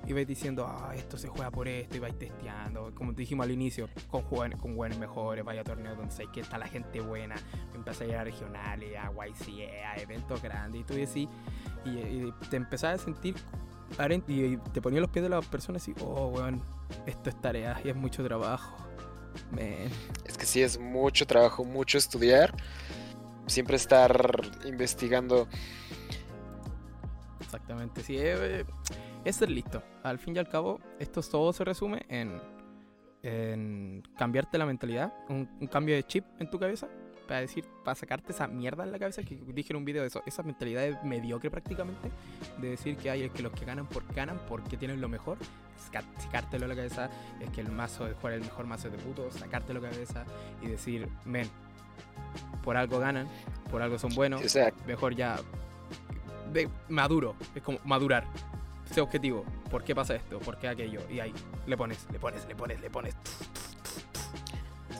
y vais diciendo, ah, esto se juega por esto, y vais testeando, como te dijimos al inicio, con jóvenes, con buenos mejores, vaya a torneos donde sé que está la gente buena, empieza a ir a regionales, a YCA, a eventos grandes, y tú decís, y, te empezás a sentir y te ponías los pies de las personas y, oh, weón, esto es tarea y es mucho trabajo. Es que sí, es mucho trabajo, mucho estudiar, siempre estar investigando. Exactamente, sí. Eh, es ser listo. Al fin y al cabo, esto todo se resume en, en cambiarte la mentalidad, un, cambio de chip en tu cabeza, para decir, para sacarte esa mierda en la cabeza, que dije en un video de eso, esa mentalidad es mediocre prácticamente, de decir que hay que los que ganan por ganan porque tienen lo mejor, sacártelo en la cabeza, es que el mazo de jugar el mejor mazo de puto, sacártelo en la cabeza y decir, men, por algo ganan, por algo son buenos, mejor ya de maduro, es como madurar ese objetivo. ¿Por qué pasa esto? ¿Por qué aquello? Y ahí le pones, le pones, le pones, le pones.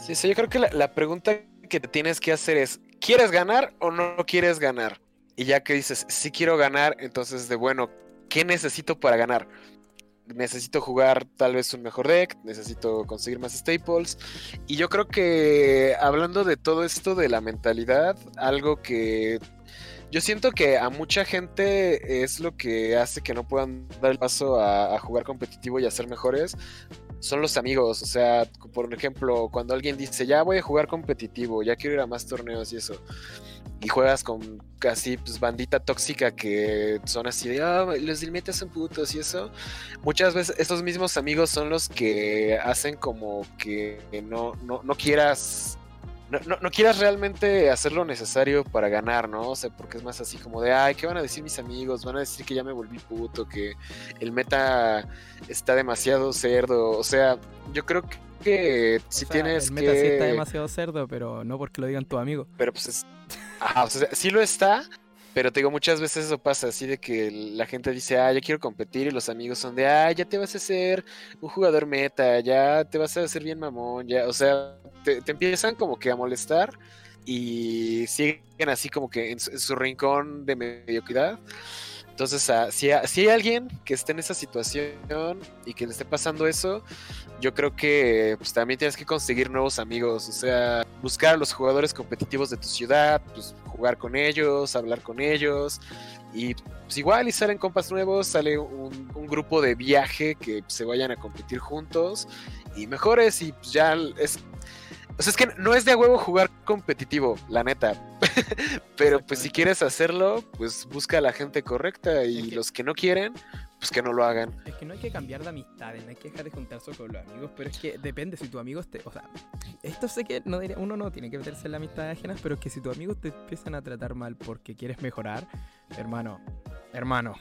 Sí, sí yo creo que la, pregunta que te tienes que hacer es, ¿quieres ganar o no quieres ganar? Y ya que dices, sí quiero ganar, entonces de bueno, ¿qué necesito para ganar? Necesito jugar tal vez un mejor deck, necesito conseguir más staples. Y yo creo que hablando de todo esto de la mentalidad, algo que yo siento que a mucha gente es lo que hace que no puedan dar el paso a, jugar competitivo y a ser mejores. Son los amigos, o sea, por ejemplo, cuando alguien dice, ya voy a jugar competitivo, ya quiero ir a más torneos y eso, y juegas con casi pues, bandita tóxica que son así de, ah, los dilmetas son putos y eso, muchas veces esos mismos amigos son los que hacen como que no, no, no quieras no, no, quieras realmente hacer lo necesario para ganar, ¿no? O sea, porque es más así como de, ay, ¿qué van a decir mis amigos? Van a decir que ya me volví puto, que el meta está demasiado cerdo. O sea, yo creo que, si tienes el meta sí está demasiado cerdo, pero no porque lo digan tu amigo. Pero pues es... Ajá, o sea, sí lo está, pero te digo, muchas veces eso pasa, así de que la gente dice, ah, ya quiero competir, y los amigos son de, ah, ya te vas a hacer un jugador meta, ya te vas a hacer bien mamón, ya, o sea, te, empiezan como que a molestar y siguen así como que en su, rincón de mediocridad. Entonces, ah, si, si, hay alguien que esté en esa situación y que le esté pasando eso, yo creo que pues, también tienes que conseguir nuevos amigos, o sea, buscar a los jugadores competitivos de tu ciudad, pues, jugar con ellos, hablar con ellos, y pues, igual y salen compas nuevos, sale un, un, grupo de viaje que se vayan a competir juntos y mejores. Y pues, ya es o sea, es que no es de huevo jugar competitivo, la neta. (laughs) Pero pues si quieres hacerlo, pues busca a la gente correcta y los que no quieren, pues que no lo hagan. Es que no hay que cambiar de amistades, no hay que dejar de juntarse con los amigos, pero es que depende si tu amigo te... O sea, esto sé que no diría, uno no tiene que meterse en la amistad ajenas, pero es que si tus amigos te empiezan a tratar mal porque quieres mejorar, hermano, hermano,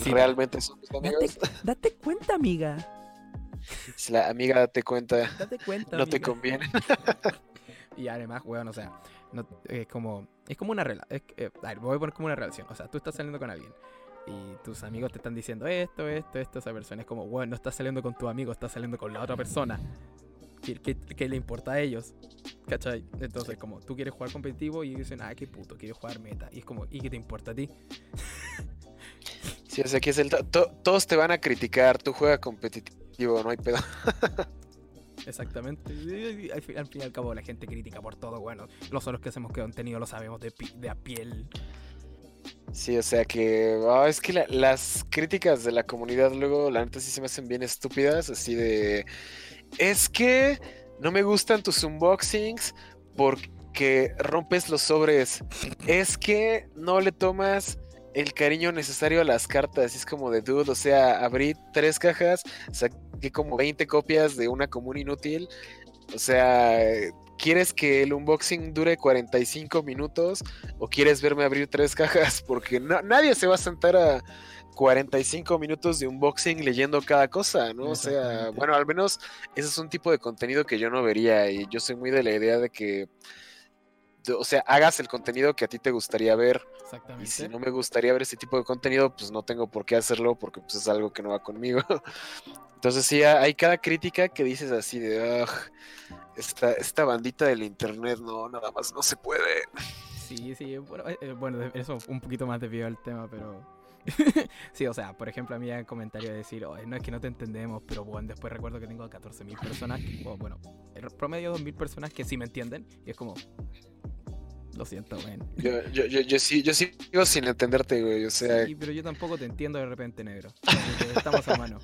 Si realmente son mis amigos. Date, date cuenta, amiga. Si la amiga date cuenta, Date cuenta. no te amiga. conviene. (laughs) Y además, weón, o sea, no- es como es como una relación. a ver, voy a poner como una relación. O sea, tú estás saliendo con alguien y tus amigos te están diciendo esto, esto, esto, esa persona. Es como, weón, no estás saliendo con tu amigo, estás saliendo con la otra persona. ¿Qué, qué- qué le importa a ellos? ¿Cachai? Entonces, como tú quieres jugar competitivo y dicen, ah, qué puto, quiero jugar meta. Y es como, ¿y qué te importa a ti? Sí, o sea, que es el. to- to- todos te van a criticar, tú juegas competitivo, no hay pedo. (laughs) Exactamente. Y Al fin, al fin y al cabo, la gente critica por todo. Bueno, nosotros que hacemos contenido lo sabemos de, pi- de a piel. Sí, o sea que. ah, es que la- las críticas de la comunidad luego, la neta, sí se me hacen bien estúpidas, así de. Es que no me gustan tus unboxings porque rompes los sobres. Es que no le tomas el cariño necesario a las cartas. Es como de dude, o sea, abrí tres cajas, saqué como 20 copias de una común inútil. O sea, ¿quieres que el unboxing dure 45 minutos o quieres verme abrir tres cajas? (laughs) Porque no- nadie se va a sentar a 45 minutos de unboxing leyendo cada cosa, ¿no? O sea, bueno, al menos ese es un tipo de contenido que yo no vería y yo soy muy de la idea de que, o sea, hagas el contenido que a ti te gustaría ver Exactamente. y si no me gustaría ver ese tipo de contenido, pues no tengo por qué hacerlo porque pues es algo que no va conmigo. (laughs) Entonces sí, hay cada crítica que dices así de, "Ugh, esta, esta bandita del internet, no, nada más no se puede. Sí, sí, bueno, eh, eh, eso un poquito más desviado al tema, pero... (laughs) sí, o sea, por ejemplo, a mí hay comentario de decir, "Oye, no es que no te entendemos, pero bueno, después recuerdo que tengo a 14.000 personas, bueno, el promedio 2.000 personas que sí me entienden, y es como, lo siento, güey. Yo, yo, yo, yo sí, yo sigo sin entenderte, güey. O sea, Sí, pero yo tampoco te entiendo de repente, negro. Estamos a mano.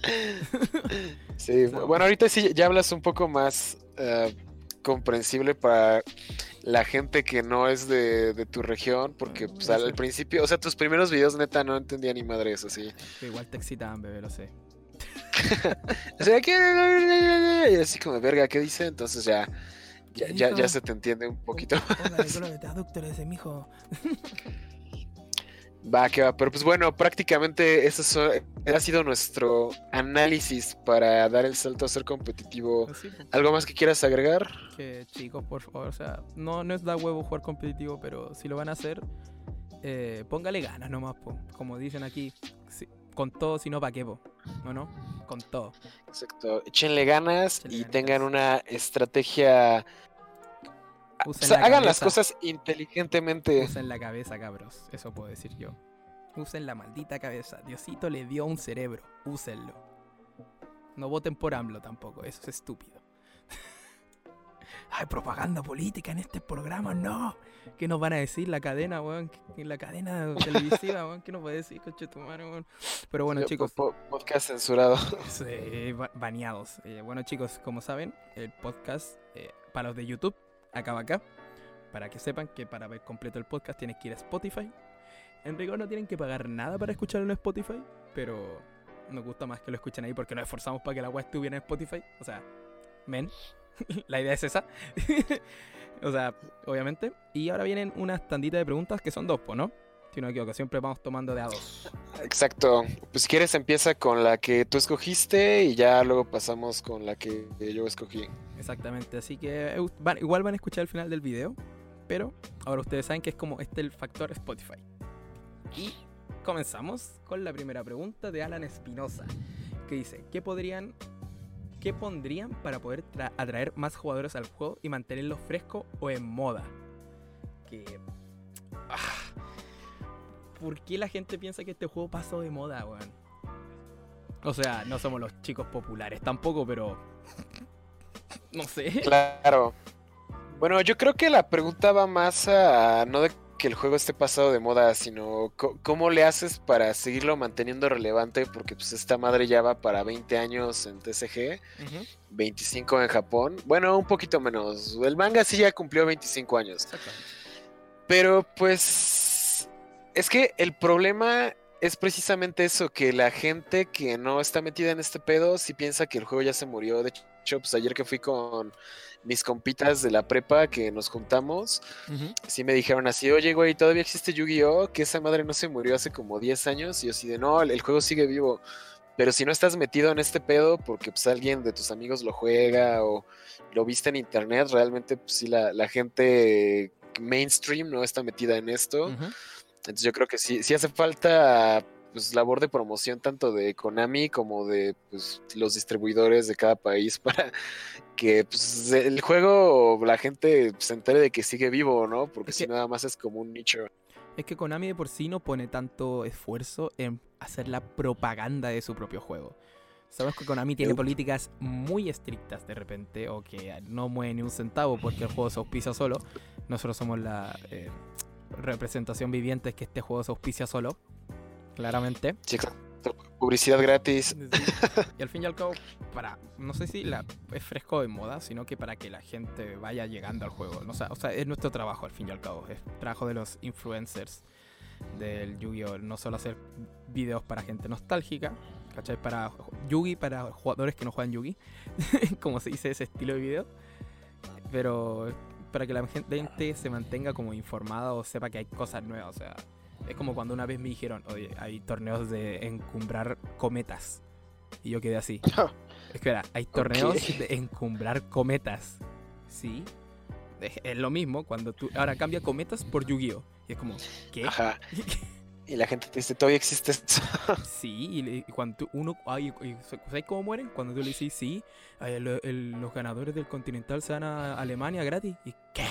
(laughs) sí, bueno, ahorita sí ya hablas un poco más eh, comprensible para la gente que no es de, de tu región, porque pues, al, al principio, o sea, tus primeros videos neta no entendía ni madres así. Pero igual te excitaban, bebé, lo sé. (laughs) O sea, que y así como verga, ¿qué dice? Entonces ya, ya, ¿Qué ya, ya se te entiende un poquito. Hola, de traductor ese mijo. Va, que va. Pero pues bueno, prácticamente eso so- ha sido nuestro análisis para dar el salto a ser competitivo. Pues. ¿Algo más que quieras agregar? que chicos, por favor, o sea, no, no es da huevo jugar competitivo, pero si lo van a hacer, eh, póngale ganas nomás, po. como dicen aquí, si- con todo, si no, pa' qué, po. ¿no, no? Con todo. Exacto. Échenle ganas y tengan una estrategia. O sea, la hagan las cosas inteligentemente. Usen la cabeza, cabros, eso puedo decir yo. Usen la maldita cabeza. Diosito le dio un cerebro, úsenlo. No voten por AMLO tampoco, eso es estúpido. (laughs) Hay propaganda política en este programa, no. ¿Qué nos van a decir la cadena, weón? ¿Qué- La cadena televisiva, weón. ¿Qué nos va a decir, coche tu madre, weón? Pero bueno, chicos, po- podcast censurado. (laughs) sí, ba- baneados. Eh, bueno, chicos, como saben, el podcast eh, para los de YouTube acaba acá. Para que sepan que para ver completo el podcast tienes que ir a Spotify. En rigor no tienen que pagar nada para escucharlo en Spotify, pero nos gusta más que lo escuchen ahí porque nos esforzamos para que la web estuviera en Spotify. O sea, men, (laughs) la idea es esa. (laughs) o sea, obviamente. Y ahora vienen unas tanditas de preguntas que son dos, ¿no? Si no me equivoco, siempre vamos tomando de a dos. Exacto. Pues si quieres empieza con la que tú escogiste y ya luego pasamos con la que yo escogí. Exactamente, así que eh, van- igual van a escuchar al final del video, pero ahora ustedes saben que es como este el factor Spotify. Y comenzamos con la primera pregunta de Alan Espinosa, que dice, ¿qué podrían, qué pondrían para poder tra- atraer más jugadores al juego y mantenerlo fresco o en moda? Que... ah, ¿Por qué la gente piensa que este juego pasó de moda, weón? O sea, no somos los chicos populares tampoco, pero... No sé. Claro. Bueno, yo creo que la pregunta va más a no de que el juego esté pasado de moda, sino cómo le haces para seguirlo manteniendo relevante, porque pues esta madre ya va para 20 años en TCG, 25 en Japón, bueno, un poquito menos. El manga sí ya cumplió 25 años. Pero pues es que el problema es precisamente eso, que la gente que no está metida en este pedo sí piensa que el juego ya se murió. De hecho, hecho, pues ayer que fui con mis compitas de la prepa que nos juntamos, sí me dijeron así, oye, güey, ¿todavía existe Yu-Gi-Oh? Que esa madre no se murió hace como 10 años. Y yo así de, no, el juego sigue vivo. Pero si no estás metido en este pedo porque pues alguien de tus amigos lo juega o lo viste en internet, realmente pues sí la, la gente mainstream no está metida en esto. Entonces yo creo que sí, sí hace falta pues labor de promoción tanto de Konami como de pues, los distribuidores de cada país (laughs) para que pues, el juego la gente se entere de que sigue vivo, ¿no? Porque si nada más es como un nicho. Es que Konami de por sí no pone tanto esfuerzo en hacer la propaganda de su propio juego. Sabemos que Konami tiene políticas muy estrictas de repente, o que no mueve ni un centavo porque el juego se auspicia solo. Nosotros somos la eh, representación viviente que este juego se auspicia solo claramente. Sí, Publicidad gratis. Y al fin y al cabo, para, no sé si la, es fresco de moda, sino que para que la gente vaya llegando al juego. O sea, o sea, es nuestro trabajo al fin y al cabo. Es trabajo de los influencers del Yu-Gi-Oh! No solo hacer videos para gente nostálgica, ¿cachai? Para Yugi, para jugadores que no juegan Yugi, (laughs) como se dice ese estilo de video. Pero para que la gente se mantenga como informada o sepa que hay cosas nuevas. O sea, es como cuando una vez me dijeron, oye, hay torneos de encumbrar cometas. Y yo quedé así. (laughs) Espera, hay torneos de encumbrar cometas. Sí. Es, lo mismo cuando tú. Ahora cambia cometas por Yu-Gi-Oh! Y es como, ¿qué? Ajá. (laughs) Y la gente te dice, todavía existe esto. (laughs) Sí, y, cuando uno. Ay, ¿Sabes cómo mueren? Cuando tú le dices sí, los ganadores del Continental se van a Alemania gratis. ¿Y qué?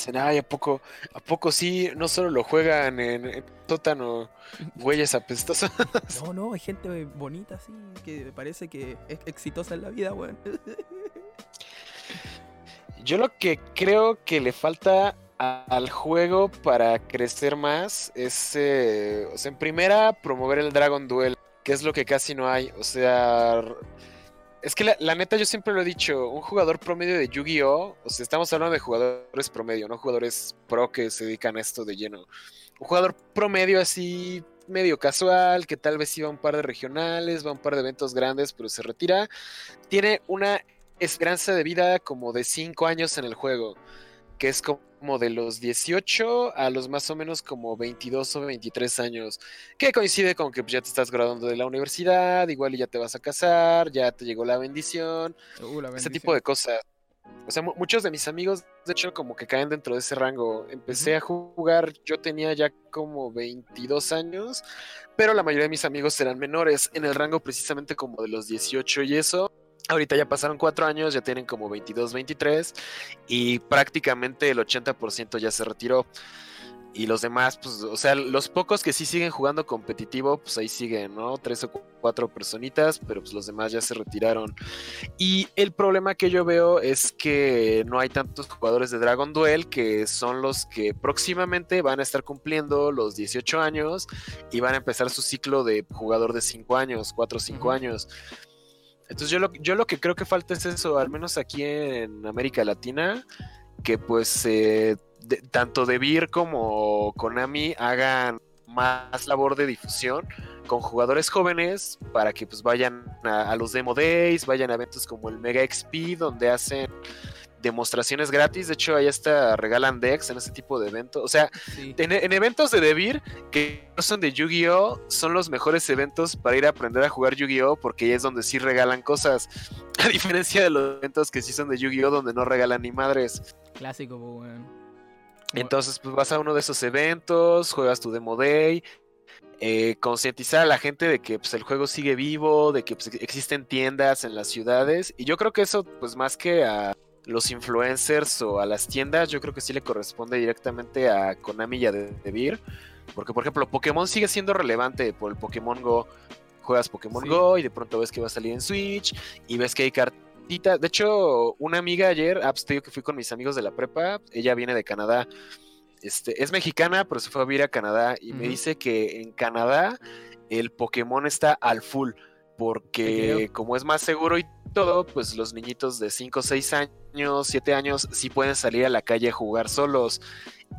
Dicen, ay, ¿a poco, ¿a poco sí? No solo lo juegan en, en sótano, güeyes apestosas. (laughs) No, no, hay gente bonita, así, que parece que es exitosa en la vida, weón. (laughs) Yo lo que creo que le falta al juego para crecer más es, eh, o sea, en primera, promover el Dragon Duel, que es lo que casi no hay. O sea, es que la, neta yo siempre lo he dicho, un jugador promedio de Yu-Gi-Oh, o sea, estamos hablando de jugadores promedio, no jugadores pro que se dedican a esto de lleno. Un jugador promedio así, medio casual, que tal vez iba a un par de regionales, va a un par de eventos grandes, pero se retira, tiene una esperanza de vida como de 5 años en el juego, que es como como de los 18 a los más o menos como 22 o 23 años, que coincide con que pues, ya te estás graduando de la universidad, igual y ya te vas a casar, ya te llegó la bendición, uh, ese tipo de cosas. O sea, muchos de mis amigos, de hecho, como que caen dentro de ese rango. Empecé a jugar, yo tenía ya como 22 años, pero la mayoría de mis amigos eran menores, en el rango precisamente como de los 18 y eso. Ahorita ya pasaron cuatro años, ya tienen como 22, 23 y prácticamente el 80% ya se retiró. Y los demás, pues, o sea, los pocos que sí siguen jugando competitivo, pues ahí siguen, ¿no? Tres o cuatro personitas, pero pues los demás ya se retiraron. Y el problema que yo veo es que no hay tantos jugadores de Dragon Duel que son los que próximamente van a estar cumpliendo los 18 años y van a empezar su ciclo de jugador de 5 años, 4 o 5 años. Entonces yo lo, yo lo que creo que falta es eso, al menos aquí en América Latina, que pues eh, tanto DeVir como Konami hagan más labor de difusión con jugadores jóvenes para que pues vayan a, a los Demo Days, vayan a eventos como el Mega XP donde hacen demostraciones gratis. De hecho, ahí está, regalan decks en ese tipo de eventos. O sea, en, eventos de Devir que no son de Yu-Gi-Oh, son los mejores eventos para ir a aprender a jugar Yu-Gi-Oh, porque ahí es donde sí regalan cosas. (laughs) A diferencia de los eventos que sí son de Yu-Gi-Oh, donde no regalan ni madres. Clásico, pues, Entonces, pues vas a uno de esos eventos, juegas tu Demo Day. Eh, concientizar a la gente de que pues, el juego sigue vivo, de que pues, existen tiendas en las ciudades. Y yo creo que eso, pues más que a los influencers o a las tiendas, yo creo que sí le corresponde directamente a Konami y a Devir. Porque, por ejemplo, Pokémon sigue siendo relevante por el Pokémon Go. Juegas Pokémon Go y de pronto ves que va a salir en Switch y ves que hay cartitas. De hecho, una amiga ayer, ah, pues te digo que fui con mis amigos de la prepa, ella viene de Canadá. Este, es mexicana, pero se fue a vivir a Canadá y me dice que en Canadá el Pokémon está al full porque como es más seguro y todo, pues los niñitos de 5, 6 años, 7 años sí pueden salir a la calle a jugar solos.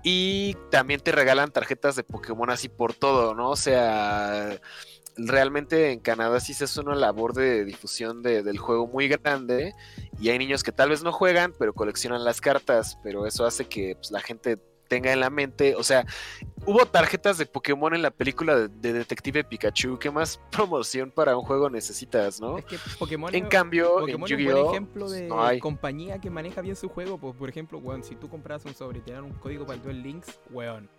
Y también te regalan tarjetas de Pokémon así por todo, ¿no? O sea, realmente en Canadá sí se hace una labor de difusión de, del juego muy grande y hay niños que tal vez no juegan, pero coleccionan las cartas, pero eso hace que pues, la gente tenga en la mente, o sea, hubo tarjetas de Pokémon en la película de, Detective Pikachu, ¿qué más (laughs) promoción para un juego necesitas, no? Es que Pokémon en cambio, en yu es un ejemplo de compañía que maneja bien su juego, pues por ejemplo, weón, si tú compras un sobre y te dan un código para el Duel Links, weón,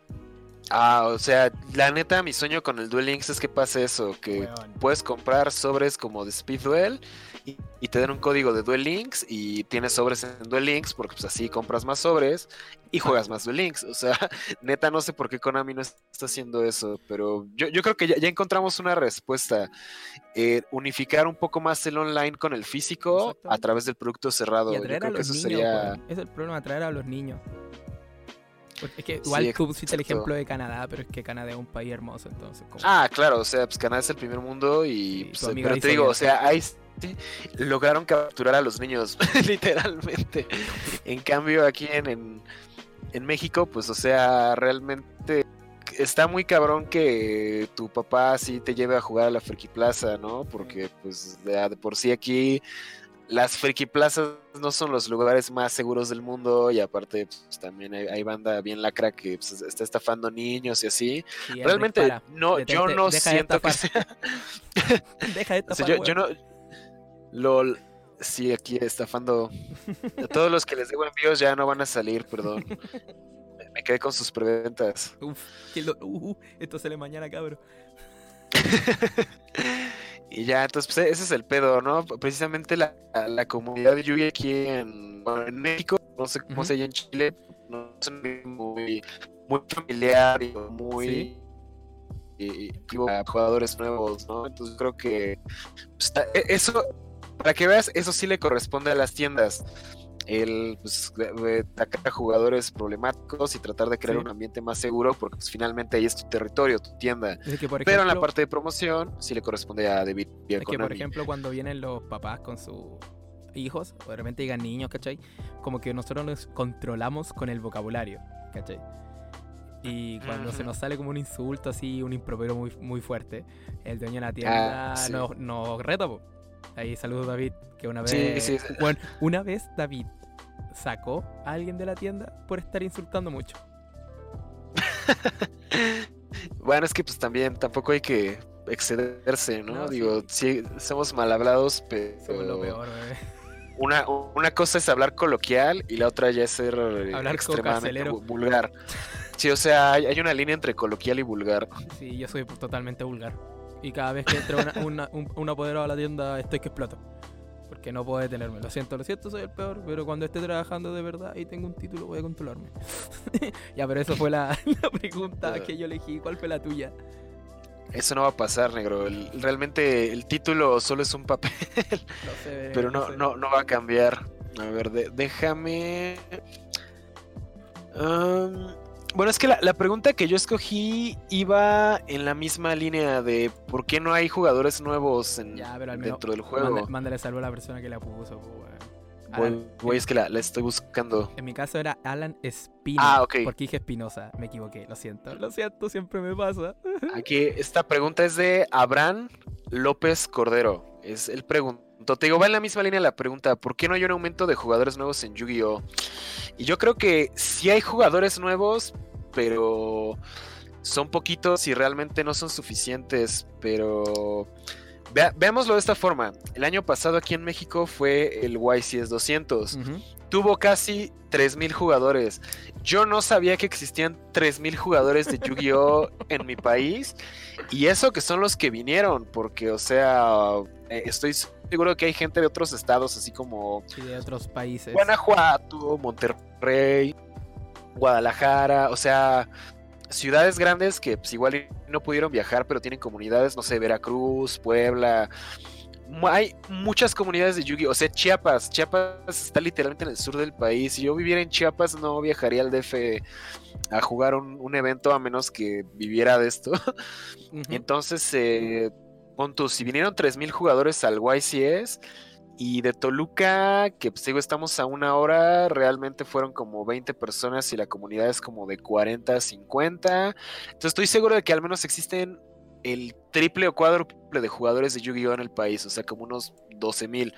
Ah, o sea, la neta, mi sueño con el Duel Links es que pase eso, que puedes comprar sobres como de Speed Duel y, te dan un código de Duel Links y tienes sobres en Duel Links porque pues así compras más sobres y juegas más Duel Links. O sea, (laughs) neta, no sé por qué Konami no está haciendo eso, pero yo, creo que ya, encontramos una respuesta. Eh, unificar un poco más el online con el físico a través del producto cerrado. Y atraer a los niños, Es el problema, atraer a los niños. Es que igual tú pusiste el ejemplo de Canadá, pero es que Canadá es un país hermoso, entonces. Ah, claro, o sea, pues Canadá es el primer mundo y. pues, pero te digo, o sea, ahí lograron capturar a los niños, (laughs) literalmente. en cambio, aquí en, en, México, pues, o sea, realmente está muy cabrón que tu papá sí te lleve a jugar a la Friki Plaza, ¿no? Porque, pues, de por sí aquí las friki plazas no son los lugares más seguros del mundo y aparte pues, también hay, banda bien lacra que pues, está estafando niños y así. Realmente no, (laughs) (laughs) yo no siento que sea... deja de estafar, yo, no... LOL, sí, aquí estafando. A todos los que les digo envíos ya no van a salir, perdón. Me quedé con sus preventas. Uf, uh, esto sale mañana, cabrón. (laughs) Y ya, entonces pues, ese es el pedo, ¿no? Precisamente la, comunidad de Yugi aquí en, México, no sé cómo se llama en Chile, no es muy, muy familiar y muy... Y, jugadores nuevos, ¿no? Entonces creo que pues, e, eso, para que veas, eso sí le corresponde a las tiendas el pues, atacar a jugadores problemáticos y tratar de crear un ambiente más seguro, porque pues, finalmente ahí es tu territorio, tu tienda. Pero en la parte de promoción sí le corresponde a David Es que, por ejemplo, cuando vienen los papás con sus hijos, o de repente digan niños, ¿cachai? Como que nosotros nos controlamos con el vocabulario, ¿cachai? Y cuando se nos sale como un insulto así, un improperio muy, muy fuerte, el dueño de la tienda ah, nos, nos reta, Ahí saludo David, que una vez. Bueno, una vez David sacó a alguien de la tienda por estar insultando mucho. (laughs) bueno, es que pues también tampoco hay que excederse, ¿no? Digo, sí. somos mal hablados, pero. Somos lo peor, (laughs) Una, una cosa es hablar coloquial y la otra ya es ser extremadamente vulgar. Sí, o sea, hay, hay, una línea entre coloquial y vulgar. Sí, yo soy totalmente vulgar. Y cada vez que entra una, un, apoderado a la tienda, estoy que exploto. Porque no puedo detenerme. Lo siento, lo siento, soy el peor. Pero cuando esté trabajando de verdad y tengo un título, voy a controlarme. (laughs) ya, pero eso fue la, (laughs) pregunta que yo elegí. ¿Cuál fue la tuya? Eso no va a pasar, negro. realmente el título solo es un papel. (laughs) pero no, no, no, va a cambiar. A ver, déjame. Bueno, es que la, pregunta que yo escogí iba en la misma línea de por qué no hay jugadores nuevos en, dentro del juego. mándale salvo a la persona que la puso. Voy, es que la, estoy buscando. En mi caso era Alan Espino. Ah, ok. Porque dije Espinosa. Me equivoqué, lo siento. Lo siento, siempre me pasa. (laughs) Aquí, esta pregunta es de Abraham López Cordero. Es el pregunto. Te digo, va en la misma línea la pregunta. ¿Por qué no hay un aumento de jugadores nuevos en Yu-Gi-Oh? Y yo creo que sí hay jugadores nuevos, pero son poquitos y realmente no son suficientes. Pero veámoslo de esta forma. El año pasado aquí en México fue el YCS 200. Tuvo casi 3.000 jugadores. Yo no sabía que existían 3.000 jugadores de Yu-Gi-Oh (laughs) en mi país. Y eso que son los que vinieron, porque, o sea, eh, estoy seguro que hay gente de otros estados, así como... Sí, de otros países. Guanajuato, Monterrey, Guadalajara, o sea, ciudades grandes que pues, igual no pudieron viajar, pero tienen comunidades, no sé, Veracruz, Puebla. Hay muchas comunidades de Yugi, o sea, Chiapas. Chiapas está literalmente en el sur del país. Si yo viviera en Chiapas, no viajaría al DF a jugar un, evento a menos que viviera de esto. Entonces, eh, si vinieron 3.000 jugadores al YCS y de Toluca, que pues digo, estamos a una hora, realmente fueron como 20 personas y la comunidad es como de 40 50. Entonces estoy seguro de que al menos existen el triple o cuádruple de jugadores de Yu-Gi-Oh en el país, o sea, como unos 12 mil.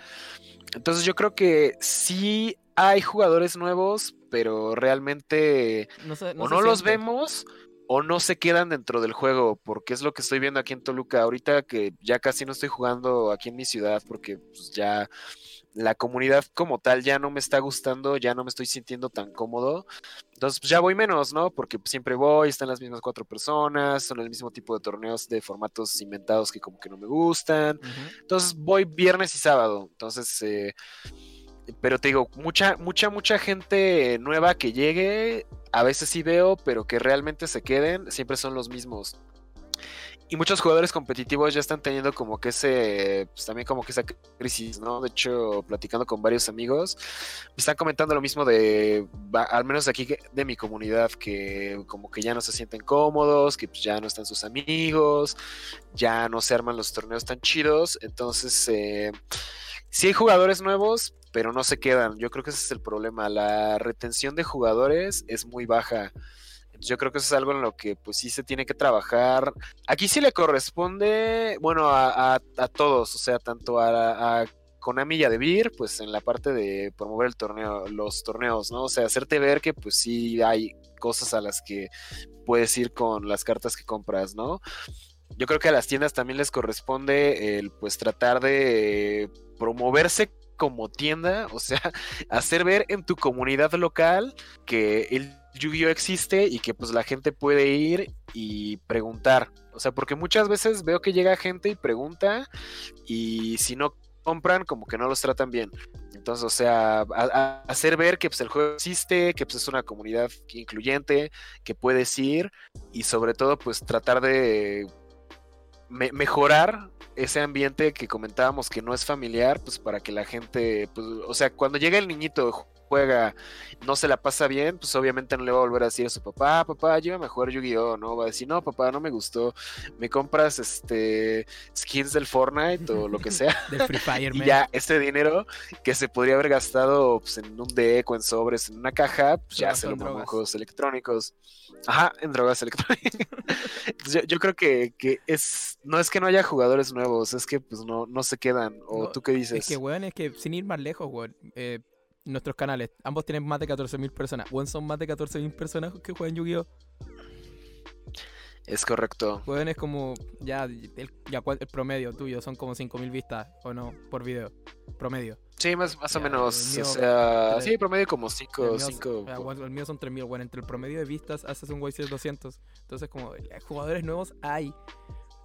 Entonces yo creo que sí hay jugadores nuevos, pero realmente No sé, o no los vemos o no se quedan dentro del juego, porque es lo que estoy viendo aquí en Toluca. Ahorita que ya casi no estoy jugando aquí en mi ciudad, porque pues, ya la comunidad como tal ya no me está gustando, ya no me estoy sintiendo tan cómodo. Entonces, pues ya voy menos, ¿no? Porque siempre voy, están las mismas cuatro personas, son el mismo tipo de torneos de formatos inventados que como que no me gustan. Entonces voy viernes y sábado. Entonces, eh, pero te digo, mucha, mucha, mucha gente nueva que llegue, a veces sí veo, pero que realmente se queden, siempre son los mismos. Y muchos jugadores competitivos ya están teniendo como que ese, pues también como que esa crisis, ¿no? De hecho, platicando con varios amigos, me están comentando lo mismo de, al menos aquí de mi comunidad, que como que ya no se sienten cómodos, que pues ya no están sus amigos, ya no se arman los torneos tan chidos, entonces eh, sí hay jugadores nuevos, pero no se quedan. Yo creo que ese es el problema. La retención de jugadores es muy baja. Yo creo que eso es algo en lo que pues sí se tiene que trabajar. Aquí sí le corresponde, bueno, a, todos, o sea, tanto a, a Konami y a pues en la parte de promover el torneo, los torneos, ¿no? O sea, hacerte ver que pues sí hay cosas a las que puedes ir con las cartas que compras, ¿no? Yo creo que a las tiendas también les corresponde el pues tratar de promoverse como tienda, o sea, (laughs) hacer ver en tu comunidad local que el Yu-Gi-Oh existe y que pues la gente puede ir y preguntar. O sea, porque muchas veces veo que llega gente y pregunta y si no compran como que no los tratan bien. Entonces, o sea, hacer ver que pues, el juego existe, que pues, es una comunidad incluyente, que puedes ir y sobre todo pues tratar de me- mejorar ese ambiente que comentábamos que no es familiar, pues para que la gente, pues, o sea, cuando llega el niñito, juega, no se la pasa bien, pues obviamente no le va a volver a decir a su papá, papá, llévame a jugar Yu-Gi-Oh, ¿no? Va a decir, no, papá, no me gustó, me compras este skins del Fortnite o lo que sea, (laughs) Del Free Fire, y ya este dinero que se podría haber gastado pues, en un deck o en sobres, en una caja, pues ya se lo mamó en juegos electrónicos. Ajá, en drogas electrónicas. (laughs) Yo, yo creo que, que es, no es que no haya jugadores nuevos, es que pues no, no se quedan. ¿O No, tú qué dices? Es que, weón, es que sin ir más lejos, weón, eh, nuestros canales, ambos tienen más de 14.000 personas. Weón, son más de 14.000 personas que juegan Yu-Gi-Oh! Es correcto. Weón, es como, ya, el, ya, ¿cuál- el promedio tuyo son como 5.000 vistas, ¿o no? Por video. Promedio. Sí, más, más o menos. el mío, o sea, sí, promedio como El 5, mío, 5. ah, weón, el mío son 3.000, weón, entre el promedio de vistas haces un YC 200. Entonces, como, eh, jugadores nuevos hay,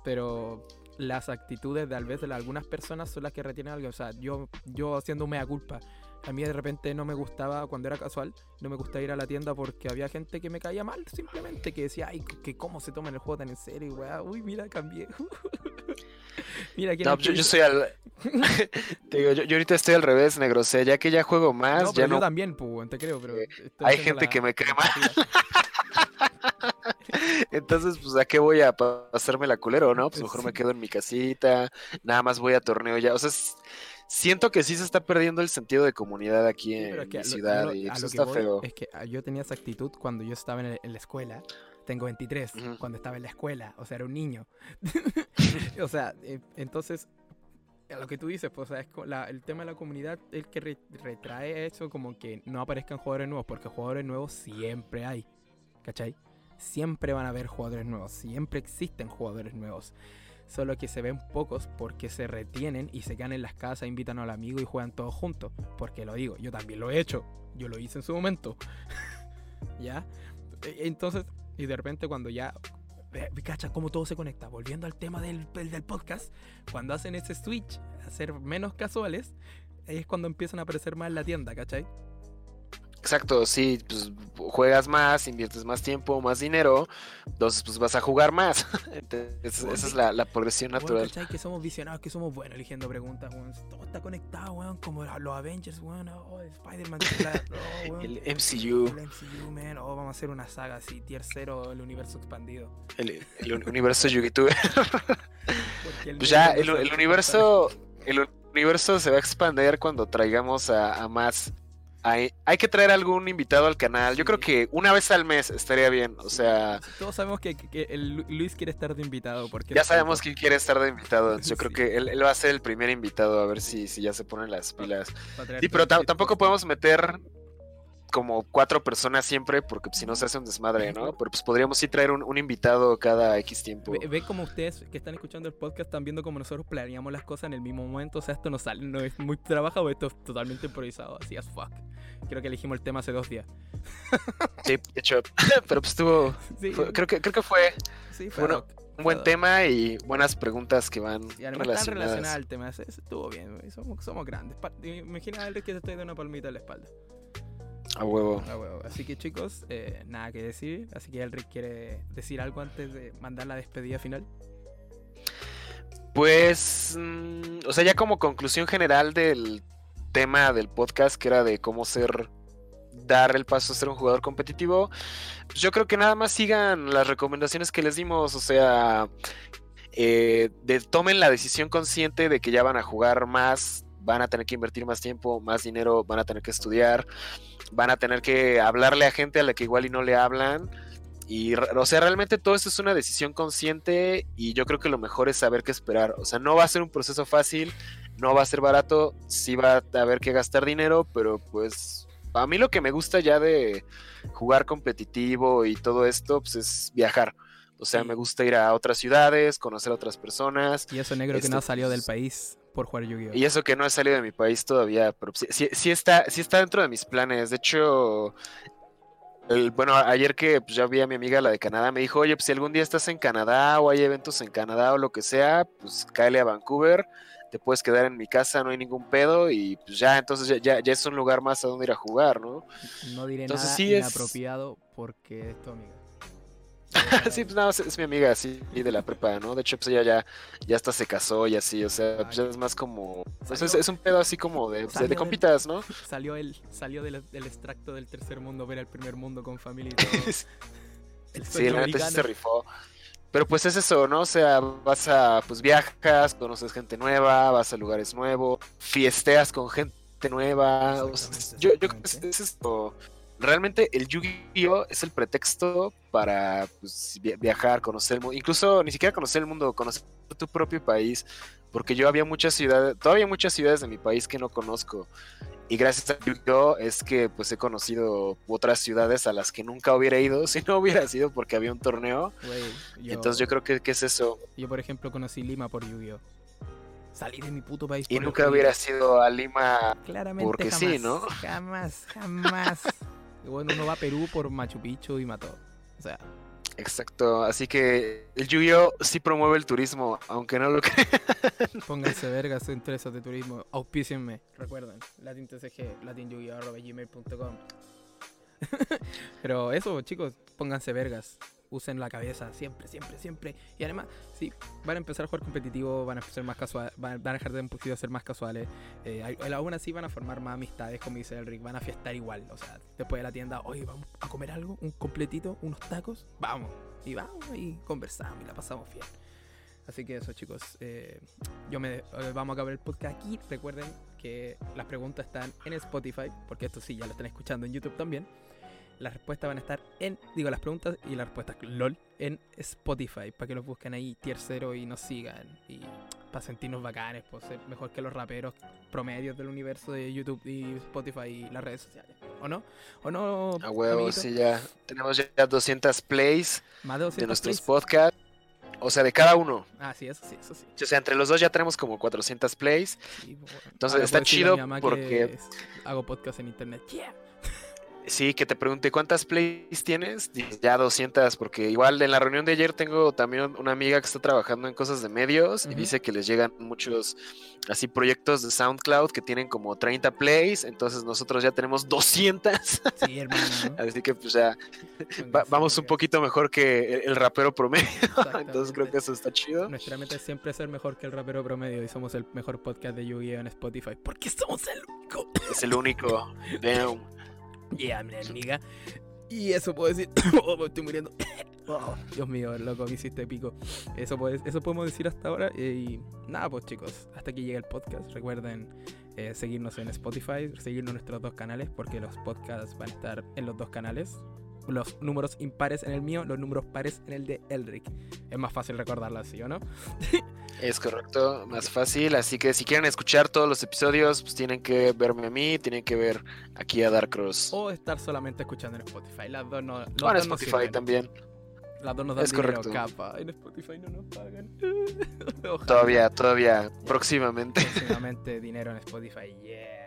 pero las actitudes de tal vez de algunas personas son las que retienen algo. O sea, yo, yo haciendo mea culpa. A mí de repente no me gustaba, cuando era casual, no me gustaba ir a la tienda porque había gente que me caía mal, simplemente, que decía, ay, que cómo se toman el juego tan en serio, weá. Uy, mira, cambié. (laughs) mira, No, yo, yo soy al. (laughs) Te digo, yo, yo ahorita estoy al revés, negro. O sea, ya que ya juego más, No, ya yo no. también, pues, te creo, pero... Eh, hay gente la que me cae mal. (laughs) Entonces, pues, ¿a qué voy a pa- pasarme la culero, no? Pues Pues mejor sí. me quedo en mi casita, nada más voy a torneo ya. O sea, es- siento que sí se está perdiendo el sentido de comunidad aquí Sí, en mi ciudad lo- y que está feo. Es que ah, yo tenía esa actitud cuando yo estaba en, la escuela. Tengo 23, Ujú. cuando estaba en la escuela, o sea, era un niño. (laughs) (laughs) o sea, eh, entonces, a lo que tú dices, pues, o sea, es la- el tema de la comunidad el que re- retrae eso como que no aparezcan jugadores nuevos, porque jugadores nuevos siempre hay, ¿cachai? Siempre van a haber jugadores nuevos, siempre existen jugadores nuevos. Solo que se ven pocos porque se retienen y se quedan en las casas, invitan al amigo y juegan todos juntos. Porque lo digo, yo también lo he hecho. Yo lo hice en su momento. (laughs) ¿Ya? E- Entonces, y de repente cuando ya... Cacha, cómo todo se conecta. Volviendo al tema del, del podcast, cuando hacen ese switch a ser menos casuales, es cuando empiezan a aparecer más en la tienda, ¿cachai? Exacto, sí, pues juegas más, inviertes más tiempo, más dinero, entonces pues vas a jugar más. (laughs) Entonces, esa es la, la progresión Weón, natural. ¿cachai? Que somos visionados, que somos buenos eligiendo preguntas, weón. Todo está conectado, weón. Como los Avengers, weón. Oh, Spider-Man. (laughs) oh. El MCU, El MCU, man. Oh, vamos a hacer una saga así, tier 0, el universo expandido. el, el universo (laughs) el Pues ya, el, universo- el universo, el universo se va a expandir cuando traigamos a, a más hay, hay que traer algún invitado al canal. Yo creo que una vez al mes estaría bien. O sea, Todos sabemos que, que el Lu- Luis quiere estar de invitado. Porque ya sabemos quién quiere estar de invitado. (laughs) Yo creo Sí. que él, él va a ser el primer invitado. A ver si, si ya se ponen las pilas. Sí, pero tampoco podemos meter como cuatro personas siempre, porque pues, si no se hace un desmadre, ¿no? Pero pues podríamos sí traer un, un invitado cada X tiempo. Ve, ve como ustedes que están escuchando el podcast están viendo como nosotros planeamos las cosas en el mismo momento. O sea, esto no sale, no es muy trabajado, esto es totalmente improvisado, así as fuck. Creo que elegimos el tema hace dos días. (laughs) Sí, de hecho, (laughs) pero pues. Sí, fue- creo, que, creo que fue sí, fue bueno, rock. un buen tema y buenas preguntas que van Y están relacionadas relacionadas. al tema. Estuvo bien. Somos, somos grandes. Imagina a Elric que te estoy dando una palmita en la espalda. A huevo. Huevo. Así que chicos, eh, nada que decir. Así que Elric quiere decir algo antes de mandar la despedida final. Pues, mm, o sea, ya como conclusión general del tema del podcast, que era de cómo ser, dar el paso a ser un jugador competitivo, pues yo creo que nada más sigan las recomendaciones que les dimos, o sea, eh, de- tomen la decisión consciente de que ya van a jugar más, van a tener que invertir más tiempo, más dinero, van a tener que estudiar, van a tener que hablarle a gente a la que igual y no le hablan. Y, o sea, realmente todo esto es una decisión consciente y yo creo que lo mejor es saber qué esperar. O sea, no va a ser un proceso fácil, no va a ser barato, sí va a haber que gastar dinero, pero pues a mí lo que me gusta ya de jugar competitivo y todo esto, pues es viajar. O sea, Sí. me gusta ir a otras ciudades, conocer a otras personas. Y eso negro que no ha Esto, salido del pues, país por jugar Yu-Gi-Oh! Y eso que no he salido de mi país todavía, pero sí, sí- sí está, sí está dentro de mis planes. De hecho, el- bueno, ayer que pues, ya vi a mi amiga, la de Canadá, me dijo, oye, pues si algún día estás en Canadá o hay eventos en Canadá o lo que sea, pues cáele a Vancouver, te puedes quedar en mi casa, no hay ningún pedo y pues ya, entonces ya, ya, ya es un lugar más a donde ir a jugar, ¿no? No diré Entonces nada sí es- inapropiado porque es tu amiga. (laughs) sí, pues nada, es, es mi amiga así de la prepa, ¿no? De hecho, pues ella ya, ya hasta se casó y así, o sea, pues ya es más como, pues es, un pedo así como de, de, salió de compitas, ¿no? (laughs) Salió el, salió del, del extracto del tercer mundo, ver el primer mundo con familia y todo. (laughs) Sí, la neta sí se rifó. Pero pues es eso, ¿no? O sea, vas a, pues viajas, conoces gente nueva, vas a lugares nuevos, fiesteas con gente nueva. o sea, yo, yo creo que es esto. Realmente el Yu-Gi-Oh es el pretexto para pues, vi- viajar, conocer el mundo, incluso ni siquiera conocer el mundo, conocer tu propio país, porque yo había muchas ciudades, todavía hay muchas ciudades de mi país que no conozco. Y gracias a Yu-Gi-Oh es que pues he conocido otras ciudades a las que nunca hubiera ido (laughs) si no hubiera sido porque había un torneo. Yo, Entonces yo creo que, que es eso. yo, por ejemplo, conocí Lima por Yu-Gi-Oh! Salí de mi puto país Y por nunca hubiera sido a Lima. Claramente porque jamás, sí, ¿no? Jamás, jamás. (laughs) Y bueno, uno va a Perú por Machu Picchu y mató. O sea, Exacto. Así que el Yu-Gi-Oh sí promueve el turismo, aunque no lo (laughs) crean. pónganse vergas en empresas de turismo. Auspícienme. Recuerden, latintcg, latinyu-gmail.com (laughs) Pero eso, chicos, pónganse vergas. Usen la cabeza siempre, siempre, siempre. Y además, sí, van a empezar a jugar competitivo, van a ser más casuales, van a dejar de un poquito ser más casuales. Eh, aún así van a formar más amistades, como dice Elric, van a fiestar igual. O sea, después de la tienda, oye, vamos a comer algo, un completito, unos tacos, vamos. Y vamos y conversamos y la pasamos bien. Así que eso, chicos. eh, yo me eh, vamos a acabar el podcast aquí. Recuerden que las preguntas están en Spotify, porque esto sí ya lo están escuchando en YouTube también. Las respuestas van a estar en, digo, las preguntas y las respuestas, lol, en Spotify, para que los busquen ahí, tier 0 y nos sigan. Y para sentirnos bacanes, por ser mejor que los raperos promedios del universo de YouTube y Spotify y las redes sociales. ¿O no? ¿O no? A huevo, sí, ya. Tenemos ya 200 plays Más de 200 de nuestros plays. podcasts. O sea, de cada uno. Ah, sí, eso sí, eso sí. O sea, entre los dos ya tenemos como 400 plays. Sí, bueno. Entonces, Ahora está a chido porque- hago podcast en internet. Yeah. Sí, que te pregunte cuántas plays tienes. Ya 200, porque igual en la reunión de ayer tengo también una amiga que está trabajando en cosas de medios y dice que les llegan muchos así proyectos de SoundCloud que tienen como 30 plays, entonces nosotros ya tenemos 200, Sí, hermano. ¿no? (laughs) así que pues ya va- vamos un poquito mejor que el, el rapero promedio, (laughs) entonces creo que eso está chido. Nuestra meta es siempre ser mejor que el rapero promedio y somos el mejor podcast de Yu-Gi-Oh en Spotify. Porque somos el único. Es el único. (laughs) Damn. Yeah, mi amiga. Y eso puedo decir. (coughs) Oh, me estoy muriendo. (coughs) Oh, Dios mío, loco, me hiciste pico. Eso, puede- eso podemos decir hasta ahora. Y nada, pues chicos, hasta aquí llega el podcast. Recuerden eh, seguirnos en Spotify, seguirnos en nuestros dos canales, porque los podcasts van a estar en los dos canales. Los números impares en el mío, los números pares en el de Elric. Es más fácil recordarlo así, ¿o no? (laughs) Es correcto, más fácil. Así que si quieren escuchar todos los episodios, pues tienen que verme a mí, tienen que ver aquí a Dark Cross. O estar solamente escuchando en Spotify. Las dos no. los O en dos Spotify también. Las dos nos dan Es dinero, correcto. capa. En Spotify no nos pagan. (laughs) Todavía, todavía, próximamente. próximamente dinero en Spotify, yeah.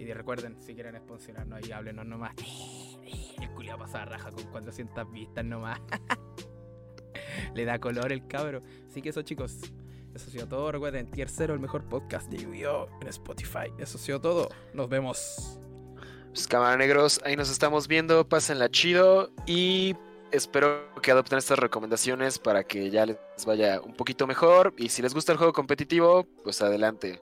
Y de- recuerden, si quieren sponsorarnos ahí, háblenos nomás. El culiao pasa raja con 400 vistas nomás. (laughs) Le da color el cabro. Así que eso, chicos. Eso ha sido todo. Recuerden, Tier 0, el mejor podcast de Yu-Gi-Oh! en Spotify. Eso ha sido todo. Nos vemos. Pues cámara negros, ahí nos estamos viendo, pásenla chido y espero que adopten estas recomendaciones para que ya les vaya un poquito mejor y si les gusta el juego competitivo, pues adelante.